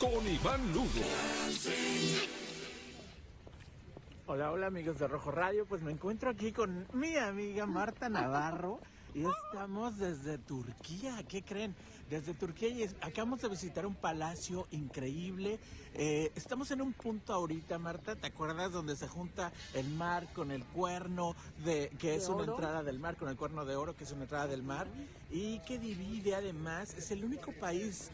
con Iván Lugo. Hola, hola amigos de Rojo Radio, pues me encuentro aquí con mi amiga Marta Navarro y estamos desde Turquía, ¿qué creen? Desde Turquía y es- acabamos de visitar un palacio increíble. Eh, estamos en un punto ahorita, Marta, ¿te acuerdas donde se junta el mar con el cuerno de que es ¿De una oro? entrada del mar con el cuerno de oro que es una entrada del mar y que divide además es el único país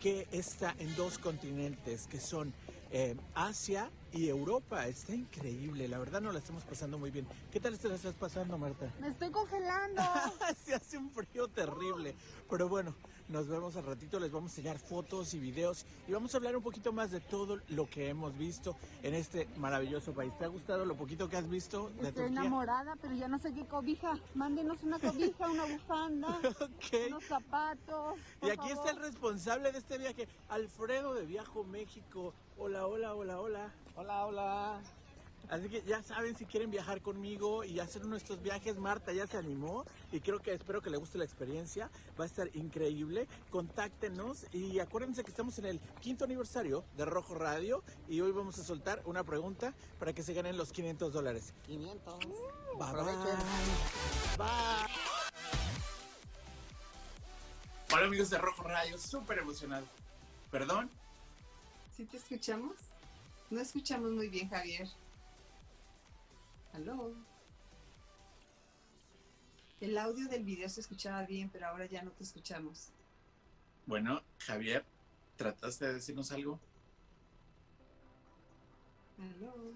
que está en dos continentes que son eh, Asia y Europa. Está increíble, la verdad no la estamos pasando muy bien. ¿Qué tal te la estás pasando, Marta? Me estoy congelando. Se hace un frío terrible. Pero bueno, nos vemos al ratito, les vamos a enseñar fotos y videos y vamos a hablar un poquito más de todo lo que hemos visto en este maravilloso país. ¿Te ha gustado lo poquito que has visto de Estoy Turquía? enamorada, pero ya no sé qué cobija. Mándenos una cobija, una bufanda, unos zapatos. por Y aquí está el responsable de este viaje, Alfredo de Viajo México. Hola, hola, hola, hola. Hola, hola. Así que ya saben si quieren viajar conmigo y hacer uno de estos viajes. Marta ya se animó y creo que espero que le guste la experiencia. Va a estar increíble. Contáctenos y acuérdense que estamos en el quinto aniversario de Rojo Radio y hoy vamos a soltar una pregunta para que se ganen los 500 dólares. 500. Bye bye. Bye. Hola amigos de Rojo Radio, súper emocionado. ¿Perdón? ¿Sí te escuchamos? No escuchamos muy bien, Javier. ¿Aló? El audio del video se escuchaba bien, pero ahora ya no te escuchamos. Bueno, Javier, ¿trataste de decirnos algo? ¿Aló?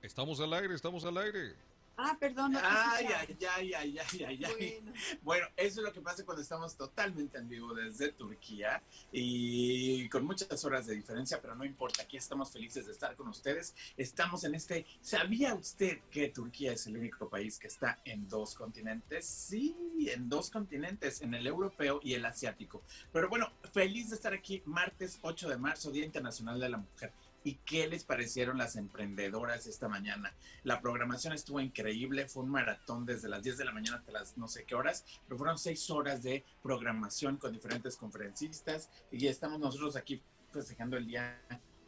Estamos al aire, estamos al aire. Ah, perdón, no Ay, ay, ay, ay, ay, ay, ay. Bueno, Bueno, eso es lo que pasa cuando estamos totalmente en vivo desde Turquía y con muchas horas de diferencia, pero no importa, aquí estamos felices de estar con ustedes. Estamos en este, ¿sabía usted que Turquía es el único país que está en dos continentes? Sí, en dos continentes, en el europeo y el asiático. Pero bueno, feliz de estar aquí martes 8 de marzo, Día Internacional de la Mujer. ¿Y qué les parecieron las emprendedoras esta mañana? La programación estuvo increíble, fue un maratón desde las 10 de la mañana hasta las no sé qué horas, pero fueron seis horas de programación con diferentes conferencistas y estamos nosotros aquí festejando el Día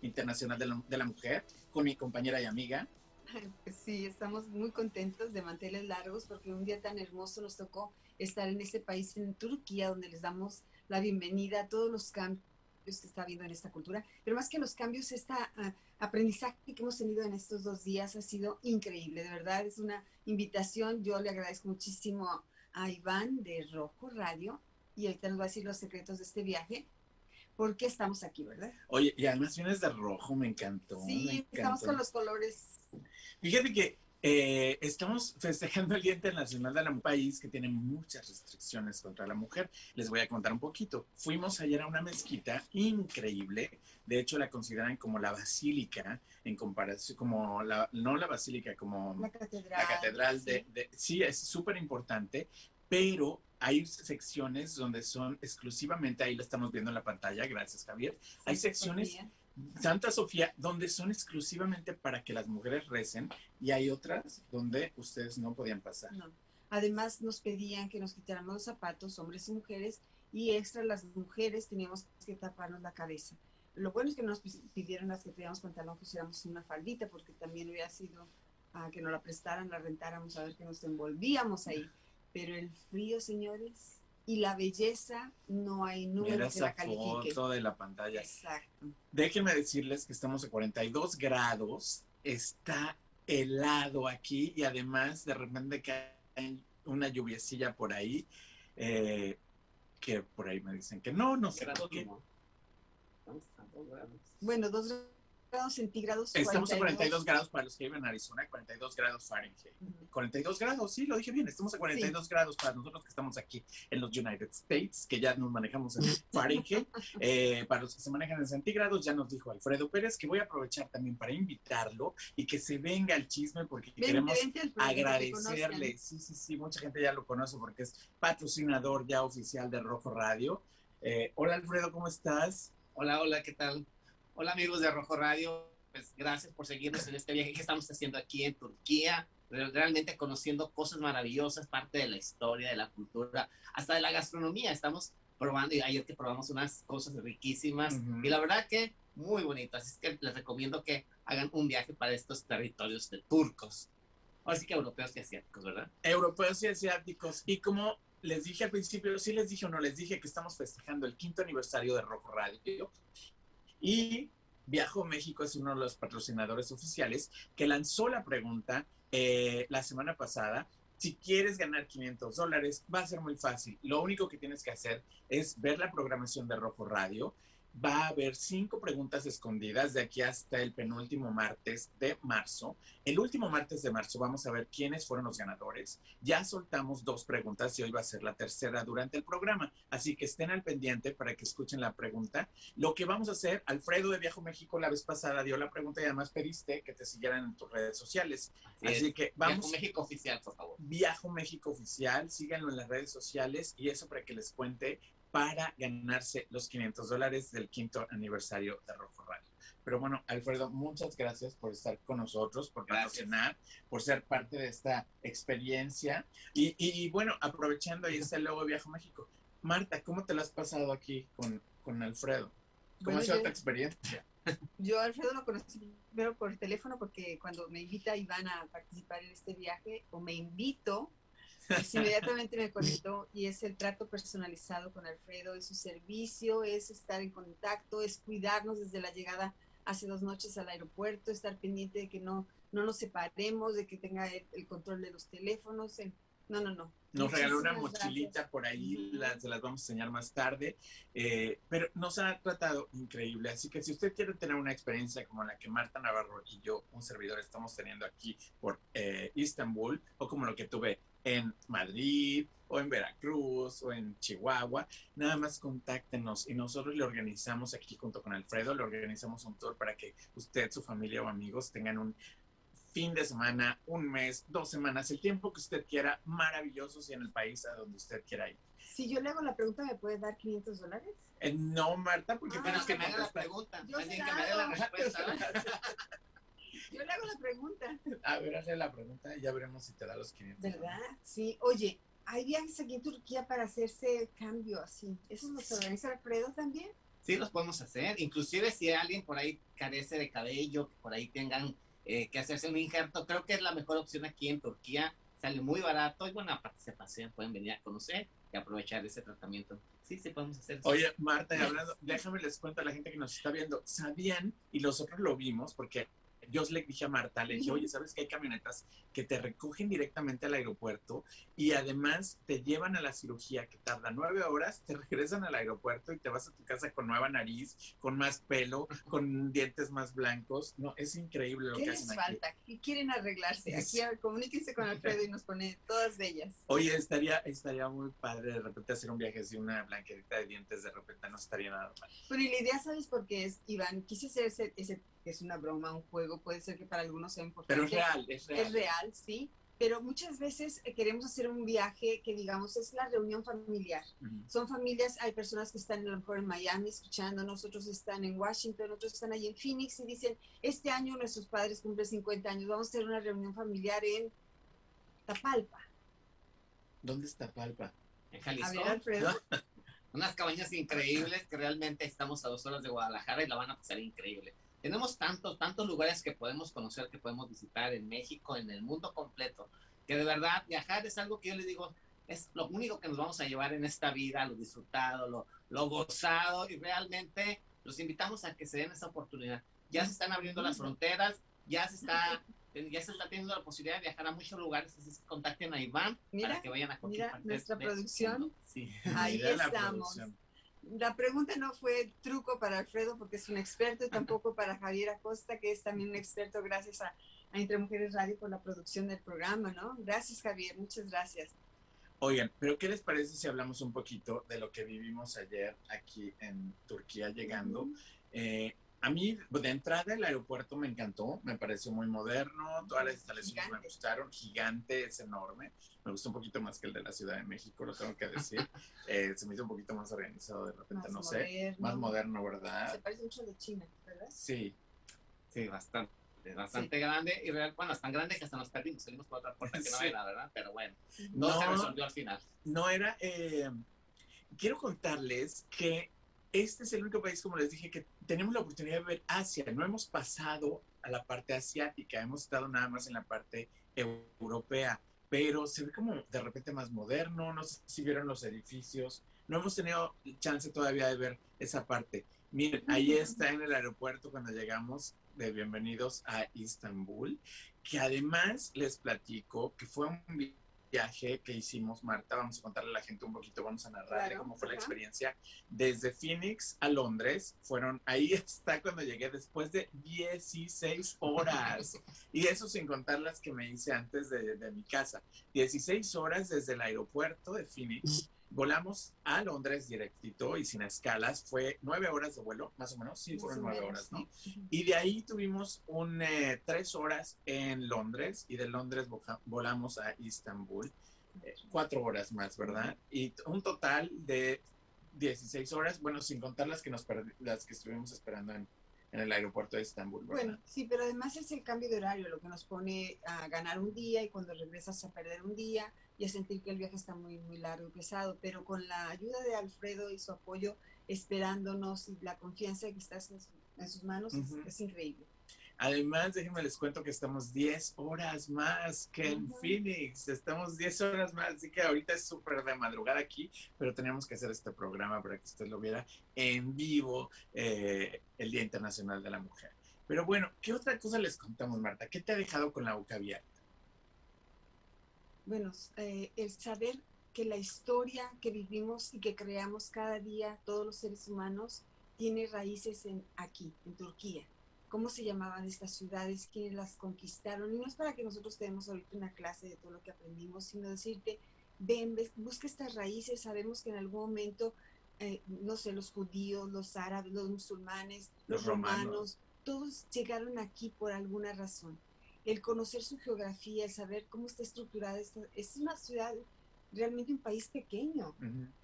Internacional de la, de la Mujer con mi compañera y amiga. pues sí, estamos muy contentos de manteles largos porque un día tan hermoso nos tocó estar en este país, en Turquía, donde les damos la bienvenida a todos los cambios que está habiendo en esta cultura, pero más que los cambios, este aprendizaje que hemos tenido en estos dos días ha sido increíble, de verdad es una invitación, yo le agradezco muchísimo a Iván de Rojo Radio y ahorita nos va a decir los secretos de este viaje, por qué estamos aquí, ¿verdad? Oye, y además vienes de rojo, me encantó. me Sí, estamos con los colores. Fíjate que eh, estamos festejando el Día Internacional de la Mujer, país que tiene muchas restricciones contra la mujer. Les voy a contar un poquito. Fuimos ayer a una mezquita increíble. De hecho, la consideran como la basílica en comparación, como la, no la basílica, como La catedral. la catedral de, sí. de- sí es súper importante, pero hay secciones donde son exclusivamente, ahí lo estamos viendo en la pantalla, gracias Javier, hay secciones. Santa Sofía donde son exclusivamente para que las mujeres recen y hay otras donde ustedes no podían pasar. No. Además nos pedían que nos quitáramos los zapatos, hombres y mujeres, y extra las mujeres teníamos que taparnos la cabeza. Lo bueno es que no nos pidieron las que tuviéramos pantalón, que una faldita, porque también hubiera sido ah, que nos la prestaran, la rentáramos, a ver que nos envolvíamos ahí. Pero el frío, señores, y la belleza, no hay Mira número la esa califique. foto de la pantalla. Exacto. Déjenme decirles que estamos a 42 grados, está helado aquí y además de repente cae una lluviecilla por ahí, eh, que por ahí me dicen que no, no sé por qué. Bueno, dos grados centígrados. Estamos a 42 grados para los que viven en Arizona, 42 grados Fahrenheit. 42 grados, sí, lo dije bien, estamos a 42 grados para nosotros que estamos aquí en los United States, que ya nos manejamos en Fahrenheit. Eh, para los que se manejan en centígrados, ya nos dijo Alfredo Pérez que voy a aprovechar también para invitarlo y que se venga el chisme porque queremos agradecerle. Sí, sí, sí, mucha gente ya lo conoce porque es patrocinador ya oficial de Rojo Radio. Eh, hola Alfredo, ¿cómo estás? Hola, hola, ¿qué tal? Hola amigos de Rojo Radio, pues gracias por seguirnos en este viaje que estamos haciendo aquí en Turquía, realmente conociendo cosas maravillosas, parte de la historia, de la cultura, hasta de la gastronomía. Estamos probando y ayer que probamos unas cosas riquísimas y la verdad que muy bonito. Así es que les recomiendo que hagan un viaje para estos territorios de turcos. Así que europeos y asiáticos, ¿verdad? Europeos y asiáticos. Y como les dije al principio, sí les dije o no les dije que estamos festejando el quinto aniversario de Rojo Radio y Viajo México es uno de los patrocinadores oficiales que lanzó la pregunta eh, la semana pasada. Si quieres ganar 500 dólares, va a ser muy fácil. Lo único que tienes que hacer es ver la programación de Rojo Radio va a haber cinco preguntas escondidas de aquí hasta el penúltimo martes de marzo. El último martes de marzo vamos a ver quiénes fueron los ganadores. Ya soltamos dos preguntas y hoy va a ser la tercera durante el programa. Así que estén al pendiente para que escuchen la pregunta. Lo que vamos a hacer, Alfredo de Viajo México la vez pasada dio la pregunta y además pediste que te siguieran en tus redes sociales. Así, que vamos. Viajo México Oficial, por favor. Viajo México Oficial, síganlo en las redes sociales y eso para que les cuente para ganarse los 500 dólares del quinto aniversario de Rojo Radio. Pero bueno, Alfredo, muchas gracias por estar con nosotros, por patrocinar, por ser parte de esta experiencia. Y, bueno, aprovechando ahí está el logo Viajo México. Marta, ¿cómo te lo has pasado aquí con, con Alfredo? ¿Cómo ha sido tu experiencia? Yo Alfredo lo conocí primero por teléfono porque cuando me invita Iván a participar en este viaje o me invito, pues inmediatamente me conectó y es el trato personalizado con Alfredo, es su servicio, es estar en contacto, es cuidarnos desde la llegada hace dos noches al aeropuerto, estar pendiente de que no, no nos separemos, de que tenga el, control de los teléfonos. no, no, no. Nos regaló una mochilita por ahí, se las vamos a enseñar más tarde, eh, pero nos ha tratado increíble. Así que si usted quiere tener una experiencia como la que Marta Navarro y yo, un servidor, estamos teniendo aquí por eh, Istambul, o como lo que tuve en Madrid o en Veracruz o en Chihuahua, nada más contáctenos y nosotros le organizamos aquí junto con Alfredo, le organizamos un tour para que usted, su familia o amigos tengan un fin de semana, un mes, dos semanas, el tiempo que usted quiera, maravillosos y en el país a donde usted quiera ir. Si yo le hago la pregunta, ¿me puede dar 500 dólares? Eh, no, Marta, porque ah, que me haga la pregunta. Yo que me haga la respuesta. Yo le hago la pregunta. A ver, hazle la pregunta y ya veremos si te da los 500. ¿Verdad? Sí. Oye, hay viajes aquí en Turquía para hacerse cambio así. ¿Eso nos organiza Alfredo también? Sí, los podemos hacer. Inclusive si alguien por ahí carece de cabello, que por ahí tengan eh, que hacerse un injerto, creo que es la mejor opción aquí en Turquía. Sale muy barato y bueno, aparte se pasean, pueden venir a conocer y aprovechar ese tratamiento. Sí, sí podemos hacer. Oye, Marta, hablando, déjame les cuento a la gente que nos está viendo, ¿sabían? Y nosotros lo vimos porque yo le dije a Marta, le dije, oye, ¿sabes que hay camionetas que te recogen directamente al aeropuerto y además te llevan a la cirugía que tarda nueve horas, te regresan al aeropuerto y te vas a tu casa con nueva nariz, con más pelo, con dientes más blancos? No, es increíble lo que hacen les falta? ¿Qué quieren arreglarse? Aquí comuníquense con Alfredo y nos pone todas bellas. Oye, estaría, estaría muy padre de repente hacer un viaje así, una blanquerita de dientes, de repente no estaría nada mal. Pero y la idea, ¿sabes por qué es, Iván? Quise hacer ese, ese es una broma, un juego, puede ser que para algunos sea importante. Pero es real, es real. Es real, sí. Pero muchas veces eh, queremos hacer un viaje que digamos es la reunión familiar. Son familias, hay personas que están a lo mejor en Miami escuchando, nosotros están en Washington, otros están ahí en Phoenix y dicen, este año nuestros padres cumplen 50 años, vamos a hacer una reunión familiar en Tapalpa. ¿Dónde está Tapalpa? En Jalisco. Unas cabañas increíbles que realmente estamos a dos horas de Guadalajara y la van a pasar increíble. Tenemos tantos, tantos lugares que podemos conocer, que podemos visitar en México, en el mundo completo, que de verdad viajar es algo que yo les digo, es lo único que nos vamos a llevar en esta vida, lo disfrutado, lo, lo gozado y realmente los invitamos a que se den esa oportunidad. Ya se están abriendo las fronteras, ya se está ya se está teniendo la posibilidad de viajar a muchos lugares, así que contacten a Iván para que vayan a Mira, nuestra producción. Sí. Ahí estamos. La pregunta no fue truco para Alfredo porque es un experto y tampoco para Javier Acosta, que es también un experto gracias a, a Entre Mujeres Radio por la producción del programa, ¿no? Gracias Javier, muchas gracias. Oigan, pero ¿qué les parece si hablamos un poquito de lo que vivimos ayer aquí en Turquía llegando? Eh, a mí, de entrada, el aeropuerto me encantó, me pareció muy moderno, todas las instalaciones Gigante. me gustaron, gigante, es enorme, me gustó un poquito más que el de la Ciudad de México, lo tengo que decir, Eh, se me hizo un poquito más organizado de repente, Más no sé, más moderno, Se ¿verdad? parece mucho de China, ¿verdad? Sí, Sí, bastante. Es bastante grande y real, bueno, es tan grande que hasta nos perdimos, salimos por otra puerta que no Sí. era, ¿verdad? Pero bueno, no, se No. resolvió al final. no era, eh, quiero contarles que este es el único país, como les dije, que tenemos la oportunidad de ver Asia. No hemos pasado a la parte asiática, hemos estado nada más en la parte europea, pero se ve como de repente más moderno, no sé si vieron los edificios, no hemos tenido chance todavía de ver esa parte. Miren, ahí está en el aeropuerto cuando llegamos de bienvenidos a Istambul, que además les platico que fue un viaje que hicimos, Marta, vamos a contarle a la gente un poquito, vamos a narrarle Claro, cómo fue la experiencia. Desde Phoenix a Londres, fueron, ahí está cuando llegué, después de 16 horas. y eso sin contar las que me hice antes de, de mi casa. 16 horas desde el aeropuerto de Phoenix. Volamos a Londres directito y sin escalas. Fue nueve horas de vuelo, más o menos. Sí, fueron nueve horas, ¿no? Y de ahí tuvimos un, eh, tres horas en Londres y de Londres volamos a Istambul. Eh, cuatro horas más, ¿verdad? Y un total de 16 horas, bueno, sin contar las que, nos las que estuvimos esperando en, en el aeropuerto de Istambul, ¿verdad? Bueno, sí, pero además es el cambio de horario lo que nos pone a ganar un día y cuando regresas a perder un día y a sentir que el viaje está muy, muy largo y pesado. Pero con la ayuda de Alfredo y su apoyo, esperándonos y la confianza que estás en, su- en sus manos, es- Ujú. es, increíble. Además, déjenme les cuento que estamos 10 horas más que en. Phoenix. Estamos 10 horas más, así que ahorita es súper de madrugada aquí, pero teníamos que hacer este programa para que usted lo viera en vivo eh, el Día Internacional de la Mujer. Pero bueno, ¿qué otra cosa les contamos, Marta? ¿Qué te ha dejado con la boca abierta? Bueno, eh, el saber que la historia que vivimos y que creamos cada día todos los seres humanos tiene raíces en aquí, en Turquía. ¿Cómo se llamaban estas ciudades? ¿Quiénes las conquistaron? Y no es para que nosotros tenemos ahorita una clase de todo lo que aprendimos, sino decirte, ven, ves- busca estas raíces. Sabemos que en algún momento, eh, no sé, los judíos, los árabes, los musulmanes, Los los, romanos. romanos, todos llegaron aquí por alguna razón el conocer su geografía, el saber cómo está estructurada esta, es una ciudad, realmente un país pequeño,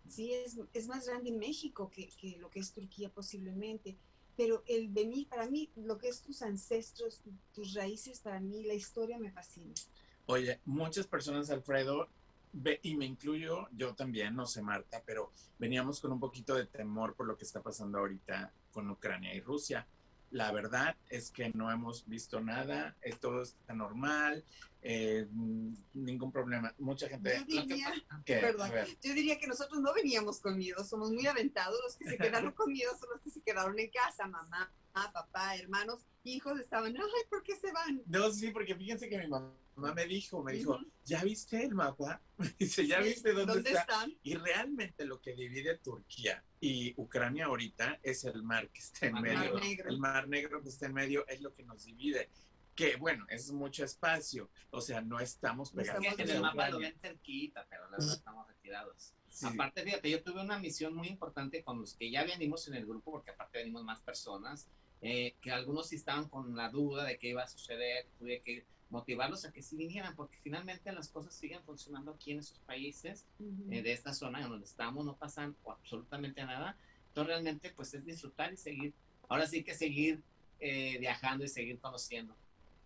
sí, es, es más grande México que, que lo que es Turquía posiblemente, pero el venir, para mí, lo que es tus ancestros, tu- tus raíces, para mí la historia me fascina. Oye, muchas personas, Alfredo, ve- y me incluyo yo también, no sé Marta, pero veníamos con un poquito de temor por lo que está pasando ahorita con Ucrania y Rusia. La verdad es que no hemos visto nada, eh, todo está normal, eh, mm, ningún problema. Mucha gente... Yo diría, que, perdón. yo diría que nosotros no veníamos con miedo, somos muy aventados, los que se quedaron con miedo son los que se quedaron en casa, mamá, papá, hermanos, hijos estaban, ay, ¿por qué se van? no, sí, porque fíjense que mi mamá me dijo, me dijo, Ujú. ¿ya viste el mapa? Dice, ¿ya viste dónde, está? están? Y realmente lo que divide Turquía y Ucrania ahorita es el mar que está en Mar medio. Mar Negro. El mar negro que está en medio es lo que nos divide. Que bueno, es mucho espacio. O sea, no estamos No pegados estamos en el mapa lo ven cerquita, pero la verdad estamos retirados. Sí. Aparte, fíjate, yo tuve una misión muy importante con los que ya venimos en el grupo, porque aparte venimos más personas, eh, que algunos sí estaban con la duda de qué iba a suceder, tuve que motivarlos a que sí vinieran, porque finalmente las cosas siguen funcionando aquí en esos países, eh, de esta zona en donde estamos, no pasan absolutamente nada. Entonces realmente pues es disfrutar y seguir, ahora sí que seguir eh, viajando y seguir conociendo.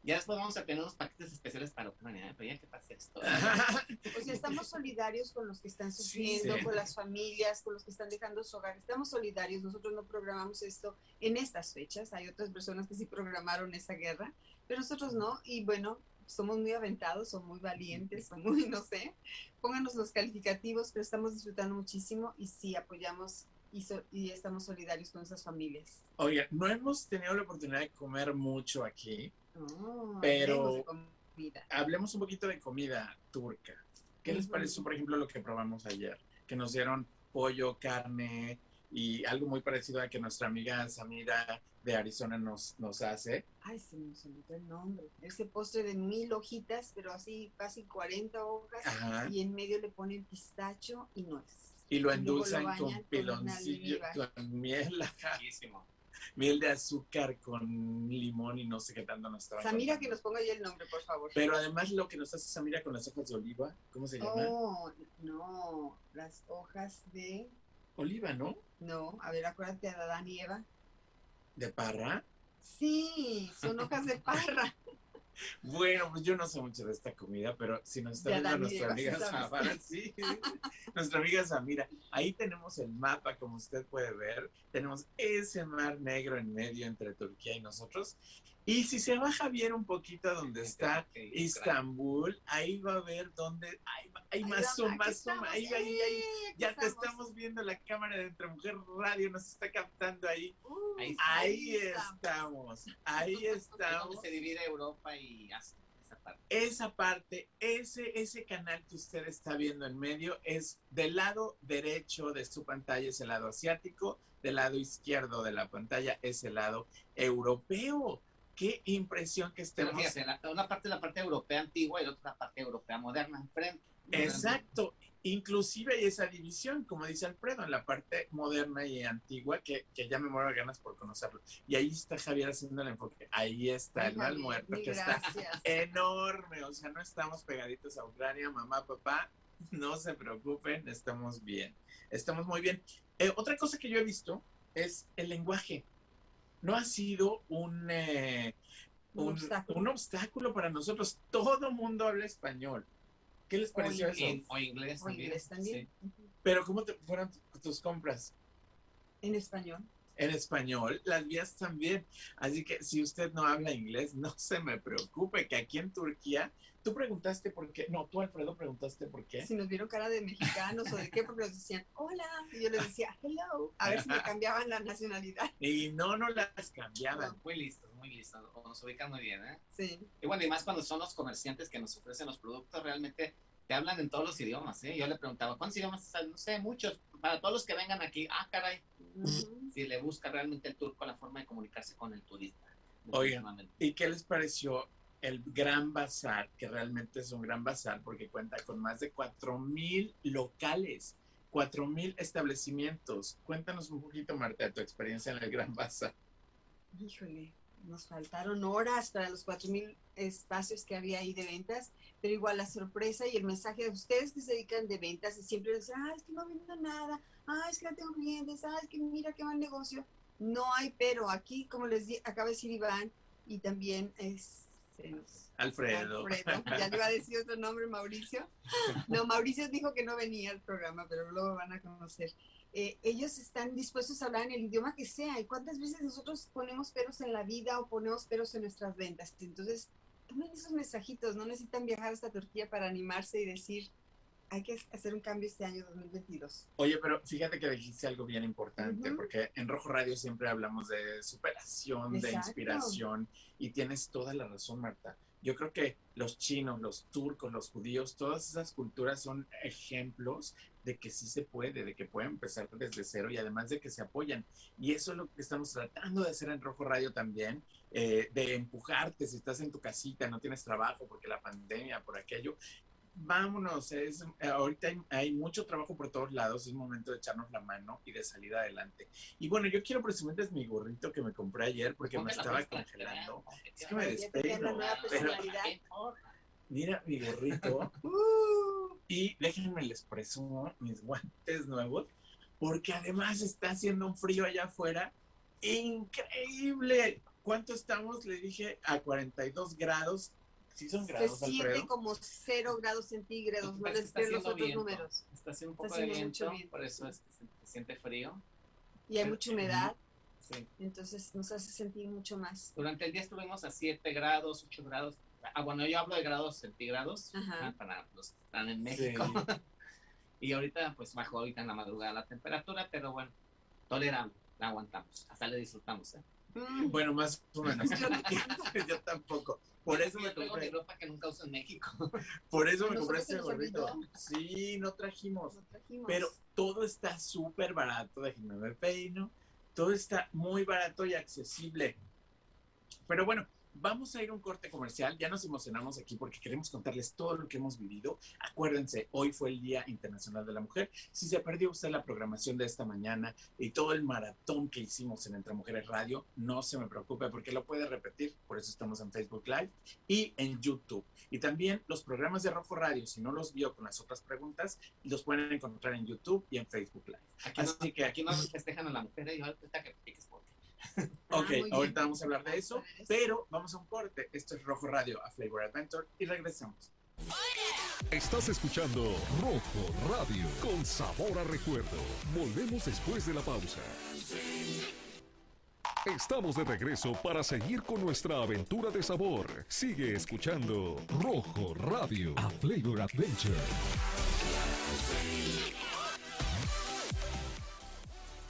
Ya después vamos a tener unos paquetes especiales para Ucrania, ¿eh? pero ya que pase esto. O sea, estamos solidarios con los que están sufriendo, Sí. con las familias, con los que están dejando su hogar. Estamos solidarios. Nosotros no programamos esto en estas fechas. Hay otras personas que sí programaron esa guerra, pero nosotros no. Y bueno, somos muy aventados, somos muy valientes, son muy, no sé. Pónganos los calificativos, pero estamos disfrutando muchísimo y sí apoyamos y, so- y estamos solidarios con esas familias. Oye, no hemos tenido la oportunidad de comer mucho aquí. Oh, Pero- hablemos un poquito de comida turca. ¿Qué les Ujú. pareció, por ejemplo, lo que probamos ayer? Que nos dieron pollo, carne, y algo muy parecido a que nuestra amiga Samira de Arizona nos, nos hace. Ay, se me olvidó el nombre. Ese postre de mil hojitas, pero así casi 40 hojas. Ajá. Y en medio le ponen pistacho y nuez. Y lo Y luego lo endulzan con piloncillo, con miel, Riquísimo. Miel de azúcar con limón y no sé qué tanto nos estaba Samira, que nos ponga ya el nombre, por favor. Pero además lo que nos hace Samira con las hojas de oliva, ¿cómo se llama? Oh, no, las hojas de... Oliva, ¿no? No, a ver, acuérdate a Adán y Eva. De parra. Sí, son hojas de parra. Bueno, pues yo no sé mucho de esta comida, pero si nos está viendo nuestra amiga. Samara, sí, nuestra amiga Samira, ahí tenemos el mapa, como usted puede ver, tenemos ese mar negro en medio entre Turquía y nosotros, y si se baja bien un poquito a donde está Istambul, ahí va a ver dónde, ahí, va- ahí más zoom, más zoom, ahí, ahí, ahí, ya te estamos viendo la cámara de Entre Mujer Radio, nos está captando ahí, Uh, ahí está. estamos, ahí Es estamos. donde se divide Europa y Asia, esa parte. esa parte, ese, ese canal que usted está viendo en medio es del lado derecho de su pantalla es el lado asiático, del lado izquierdo de la pantalla es el lado europeo. Qué impresión que Pero estemos. fíjate, la- una parte es la parte europea antigua y la otra parte europea moderna enfrente. Exacto. Inclusive hay esa división, como dice Alfredo, en la parte moderna y antigua, que, que ya me muero de ganas por conocerlo. Y ahí está Javier haciendo el enfoque. Ahí está el mal muerto, que está enorme, o sea, no estamos pegaditos a Ucrania, mamá, papá, no se preocupen, estamos bien, estamos muy bien. Eh, otra cosa que yo he visto es el lenguaje. No ha sido un, eh, Un un, obstáculo. un obstáculo para nosotros. Todo mundo habla español. ¿Qué les pareció eso? O inglés O también. inglés también. sí. Ujú. Pero ¿cómo te fueron tu- tus compras? En español. En español, las vías también. Así que si usted no habla inglés, no se me preocupe, que aquí en Turquía, tú preguntaste por qué, no, tú Alfredo preguntaste por qué. Si nos vieron cara de mexicanos o de qué, porque nos decían hola. Y yo les decía hello. A ver si me cambiaban la nacionalidad. Y no, no las cambiaban. Muy listos, muy listos. Nos ubican muy bien, ¿eh? Sí. Y bueno, y más cuando son los comerciantes que nos ofrecen los productos, realmente te hablan en todos los idiomas, ¿eh? Yo le preguntaba, ¿cuántos idiomas? No sé, muchos. Para todos los que vengan aquí, ah, caray, Ujú. Si le busca realmente el turco la forma de comunicarse con el turista. Oigan. ¿Y qué les pareció el Gran Bazar? Que realmente es un gran bazar porque cuenta con más de 4.000 locales, 4.000 establecimientos. Cuéntanos un poquito, Marta, de tu experiencia en el Gran Bazar. Híjole, nos faltaron horas para los 4.000 espacios que había ahí de ventas, pero igual la sorpresa y el mensaje de ustedes que se dedican de ventas y siempre dicen, ah, es que no vendo nada, ah, es que no tengo clientes, ah, es que mira qué mal negocio. No hay pero, aquí, como les di, acaba de decir Iván, y también es... Alfredo. Alfredo, ya le iba a decir otro nombre, Mauricio. No, Mauricio dijo que no venía al programa, pero luego van a conocer. Eh, ellos están dispuestos a hablar en el idioma que sea. ¿Y cuántas veces nosotros ponemos peros en la vida o ponemos peros en nuestras ventas? Entonces, tomen esos mensajitos. No necesitan viajar hasta Turquía para animarse y decir, hay que hacer un cambio este año 2022. Oye, pero fíjate que dijiste algo bien importante, porque en Rojo Radio siempre hablamos de superación, de inspiración, y tienes toda la razón, Marta. Yo creo que los chinos, los turcos, los judíos, todas esas culturas son ejemplos de que sí se puede, de que pueden empezar desde cero y además de que se apoyan. Y eso es lo que estamos tratando de hacer en Rojo Radio también, eh, de empujarte si estás en tu casita, no tienes trabajo porque la pandemia, por aquello, vámonos, es, ahorita hay, hay mucho trabajo por todos lados, es momento de echarnos la mano y de salir adelante. Y bueno, yo quiero presumirles mi gorrito que me compré ayer porque me estaba congelando. Es que me nueva Pero. Mira mi gorrito Uh, y déjenme les presumo mis guantes nuevos porque además está haciendo un frío allá afuera increíble. ¿Cuánto estamos? Le dije a 42 grados. ¿Sí son se grados, siente Alfredo? como cero grados centígrados. No les los otros viento. números. Está haciendo un poco Está de viento, viento. por eso es que se, se siente frío. Y hay mucha humedad. Sí. Entonces nos hace sentir mucho más. Durante el día estuvimos a 7 grados, 8 grados. Ah, bueno, yo hablo de grados centígrados Ajá. para los que están en México. y ahorita, pues bajó ahorita en la madrugada la temperatura, pero bueno, tolerable, la aguantamos, hasta le disfrutamos. ¿eh? Mm, Bueno, más o menos. Yo tampoco. Por eso me Yo traigo mi compré, ropa que nunca uso en México. por eso me compré este gorrito. Sí, no trajimos. Pero todo está súper barato, déjenme ver peino. Todo está muy barato y accesible. Pero bueno, vamos a ir a un corte comercial. Ya nos emocionamos aquí porque queremos contarles todo lo que hemos vivido. Acuérdense, hoy fue el Día Internacional de la Mujer. Si se perdió usted la programación de esta mañana y todo el maratón que hicimos en Entre Mujeres Radio, no se me preocupe porque lo puede repetir. Por eso estamos en Facebook Live y en YouTube. Y también los programas de Rojo Radio, si no los vio con las otras preguntas, los pueden encontrar en YouTube y en Facebook Live. Aquí no, Así que- aquí no festejan a la mujer. Yo ahorita que Ah, Ok, ahorita vamos a hablar de eso. pero vamos a un corte. Esto es Rojo Radio a Flavor Adventure y regresamos. Estás escuchando Rojo Radio con sabor a recuerdo. Volvemos después de la pausa. Estamos de regreso para seguir con nuestra aventura de sabor. Sigue escuchando Rojo Radio a Flavor Adventure.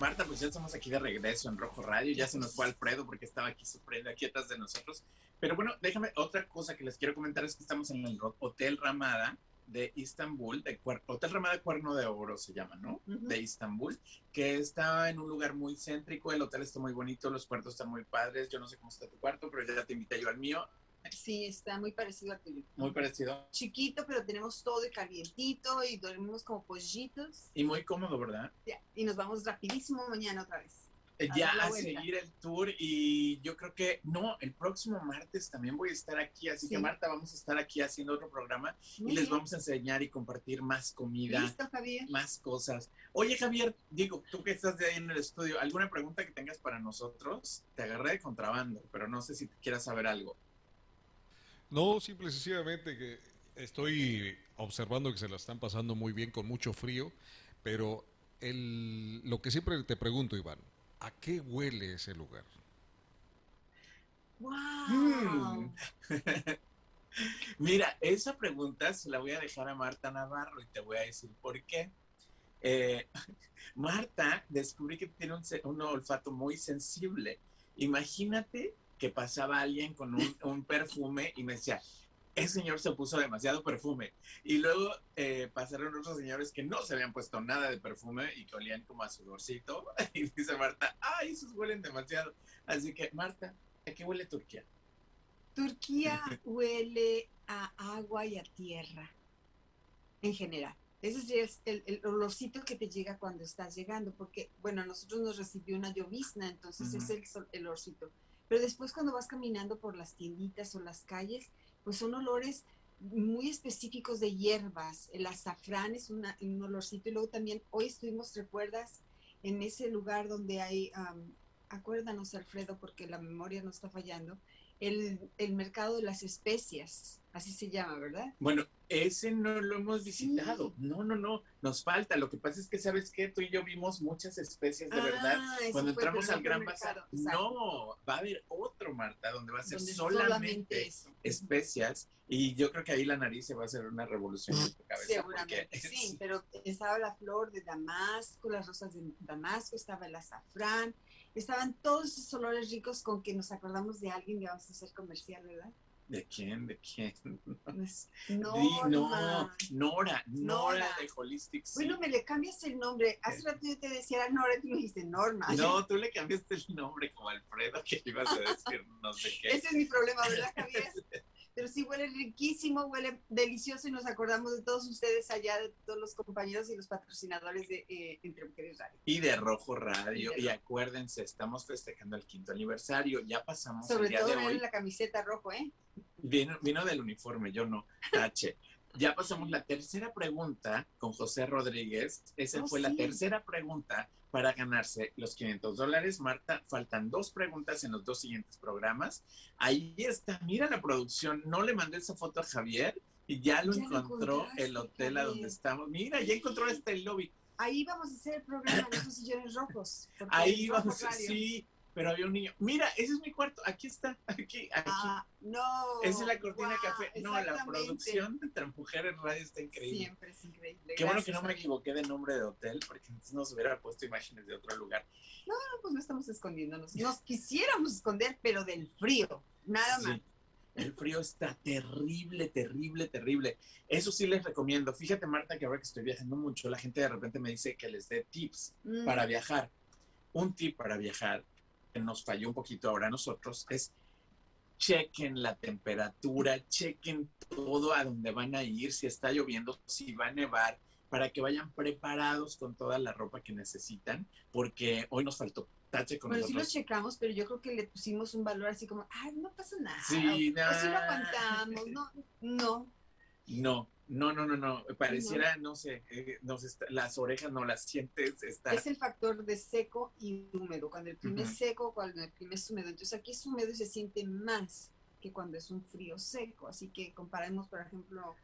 Marta, pues ya estamos aquí de regreso en Rojo Radio. Ya se nos fue Alfredo porque estaba aquí sufriendo aquí atrás de nosotros. Pero bueno, déjame, otra cosa que les quiero comentar es que estamos en el Hotel Ramada de Istambul, de Hotel Ramada Cuerno de Oro se llama, ¿no? De Istambul, que está en un lugar muy céntrico, el hotel está muy bonito, los cuartos están muy padres, yo no sé cómo está tu cuarto, pero ya te invité yo al mío, Sí, está muy parecido al tuyo. muy parecido Chiquito, pero tenemos todo y calientito y dormimos como pollitos. y muy cómodo, ¿verdad? Ya, Y nos vamos rapidísimo mañana otra vez. Eh, A ya a seguir el tour y yo creo que no, el próximo martes también voy a estar aquí, así Sí. que Marta, vamos a estar aquí haciendo otro programa Muy y les bien. vamos a enseñar y compartir más comida, Listo, Javier. más cosas. Oye, Javier, digo, tú que estás de ahí en el estudio, ¿alguna pregunta que tengas para nosotros? Te agarré de contrabando, pero no sé si quieras saber algo. No, simple y sencillamente que estoy observando que se la están pasando muy bien con mucho frío, pero el, lo que siempre te pregunto, Iván, ¿a qué huele ese lugar? ¡Wow! Mira, esa pregunta se la voy a dejar a Marta Navarro y te voy a decir por qué. Eh, Marta descubrí que tiene un, un olfato muy sensible. Imagínate que pasaba alguien con un, un perfume y me decía, ese señor se puso demasiado perfume. Y luego eh, pasaron otros señores que no se habían puesto nada de perfume y que olían como a sudorcito. Y dice Marta, ay, esos huelen demasiado. Así que, Marta, ¿a qué huele Turquía? Turquía huele a agua y a tierra, en general. Ese sí es el, el olorcito que te llega cuando estás llegando, porque, bueno, a nosotros nos recibió una llovizna, entonces es el, el olorcito. Pero después cuando vas caminando por las tienditas o las calles, pues son olores muy específicos de hierbas. El azafrán es una- un olorcito y luego también hoy estuvimos, ¿recuerdas? En ese lugar donde hay, acuérdanos Alfredo, porque la memoria no está fallando, el, el mercado de las especias, así se llama, ¿verdad? Bueno, ese no lo hemos visitado. No, no, no. Nos falta. Lo que pasa es que, ¿sabes qué? Tú y yo vimos muchas especies de verdad. Ah, Cuando entramos al Gran Bazar. No, va a haber otro, Marta, donde va a ser donde solamente, especias. Y yo creo que ahí la nariz se va a hacer una revolución en tu cabeza. Seguramente, porque- sí, pero estaba la flor de Damasco, las rosas de Damasco, estaba el azafrán, estaban todos esos olores ricos con que nos acordamos de alguien que vamos a hacer comercial, ¿verdad? ¿De quién? ¿De quién? Pues, Di- no, Nora, Nora Nora. de Holistic Sea. Bueno, me le cambias el nombre. Hace rato yo te decía Nora tú me dijiste Norma. No, tú le cambiaste el nombre como Alfredo, que ibas a decir no sé qué. Ese es mi problema, ¿verdad, Javier? Pero sí huele riquísimo, huele delicioso y nos acordamos de todos ustedes allá, de todos los compañeros y los patrocinadores de eh, Entre Mujeres Radio. Y de Rojo Radio. Y Y, de acuérdense, estamos festejando el quinto aniversario. Ya pasamos Sobre el día todo de hoy. la camiseta rojo, ¿eh? Vino, vino del uniforme, yo no. Tache. Ya pasamos la tercera pregunta con José Rodríguez. Esa Oh, fue la tercera pregunta para ganarse los 500 dólares. Marta, faltan dos preguntas en los dos siguientes programas. Ahí está, mira la producción. No le mandé esa foto a Javier y ya lo Ya encontró el hotel a donde estamos. Mira, ya encontró este lobby. Ahí vamos a hacer el programa en esos sillones rojos. Ahí vamos, Radio- sí. Pero había un niño. Mira, ese es mi cuarto. Aquí está. Aquí, aquí. Ah, no. Esa es la cortina café. No, la producción de Entre Mujeres Radio está increíble. Siempre es increíble. Qué bueno que no me equivoqué de nombre de hotel, porque entonces nos hubiera puesto imágenes de otro lugar. No, pues no estamos escondiéndonos. Nos quisiéramos esconder, pero del frío. Nada Sí. más. El frío está terrible, terrible, terrible. Eso sí les recomiendo. Fíjate, Marta, que ahora que estoy viajando mucho, la gente de repente me dice que les dé tips Mm, para viajar. Un tip para viajar que nos falló un poquito ahora a nosotros es chequen la temperatura, chequen todo a donde van a ir, si está lloviendo, si va a nevar, para que vayan preparados con toda la ropa que necesitan, porque hoy nos faltó tache con Bueno, sí lo checamos, pero yo creo que le pusimos un valor así como, ay, no pasa nada. Sí, o, o sí nah. lo aguantamos. No, no. No, no, no, no, no. Pareciera, no, sé, eh, nos está- las orejas no las sientes, está. Es el factor de seco y húmedo. Cuando el clima es seco, cuando el clima es húmedo. Entonces aquí es húmedo y se siente más que cuando es un frío seco. Así que comparemos, por ejemplo,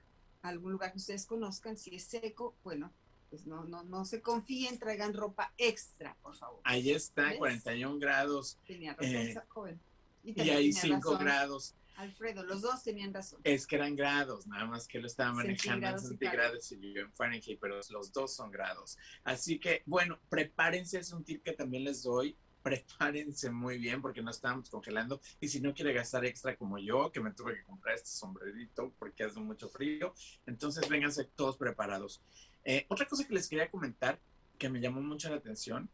algún lugar que ustedes conozcan. Si es seco, bueno, pues no, no, no se confíen, traigan ropa extra, por favor. Ahí está, ¿Ves? 41 grados Tenía razón, Eh, esa joven. y también hay tenía 5 razón grados. Alfredo, los dos tenían razón. Es que eran grados, nada más que lo estaba manejando en Centígrados y yo en Fahrenheit, pero los dos son grados. Así que, bueno, prepárense, es un tip que también les doy. Prepárense muy bien porque no estábamos congelando. Y si no quiere gastar extra como yo, que me tuve que comprar este sombrerito porque hace mucho frío, entonces vénganse todos preparados. Eh, otra cosa que les quería comentar que me llamó mucho la atención,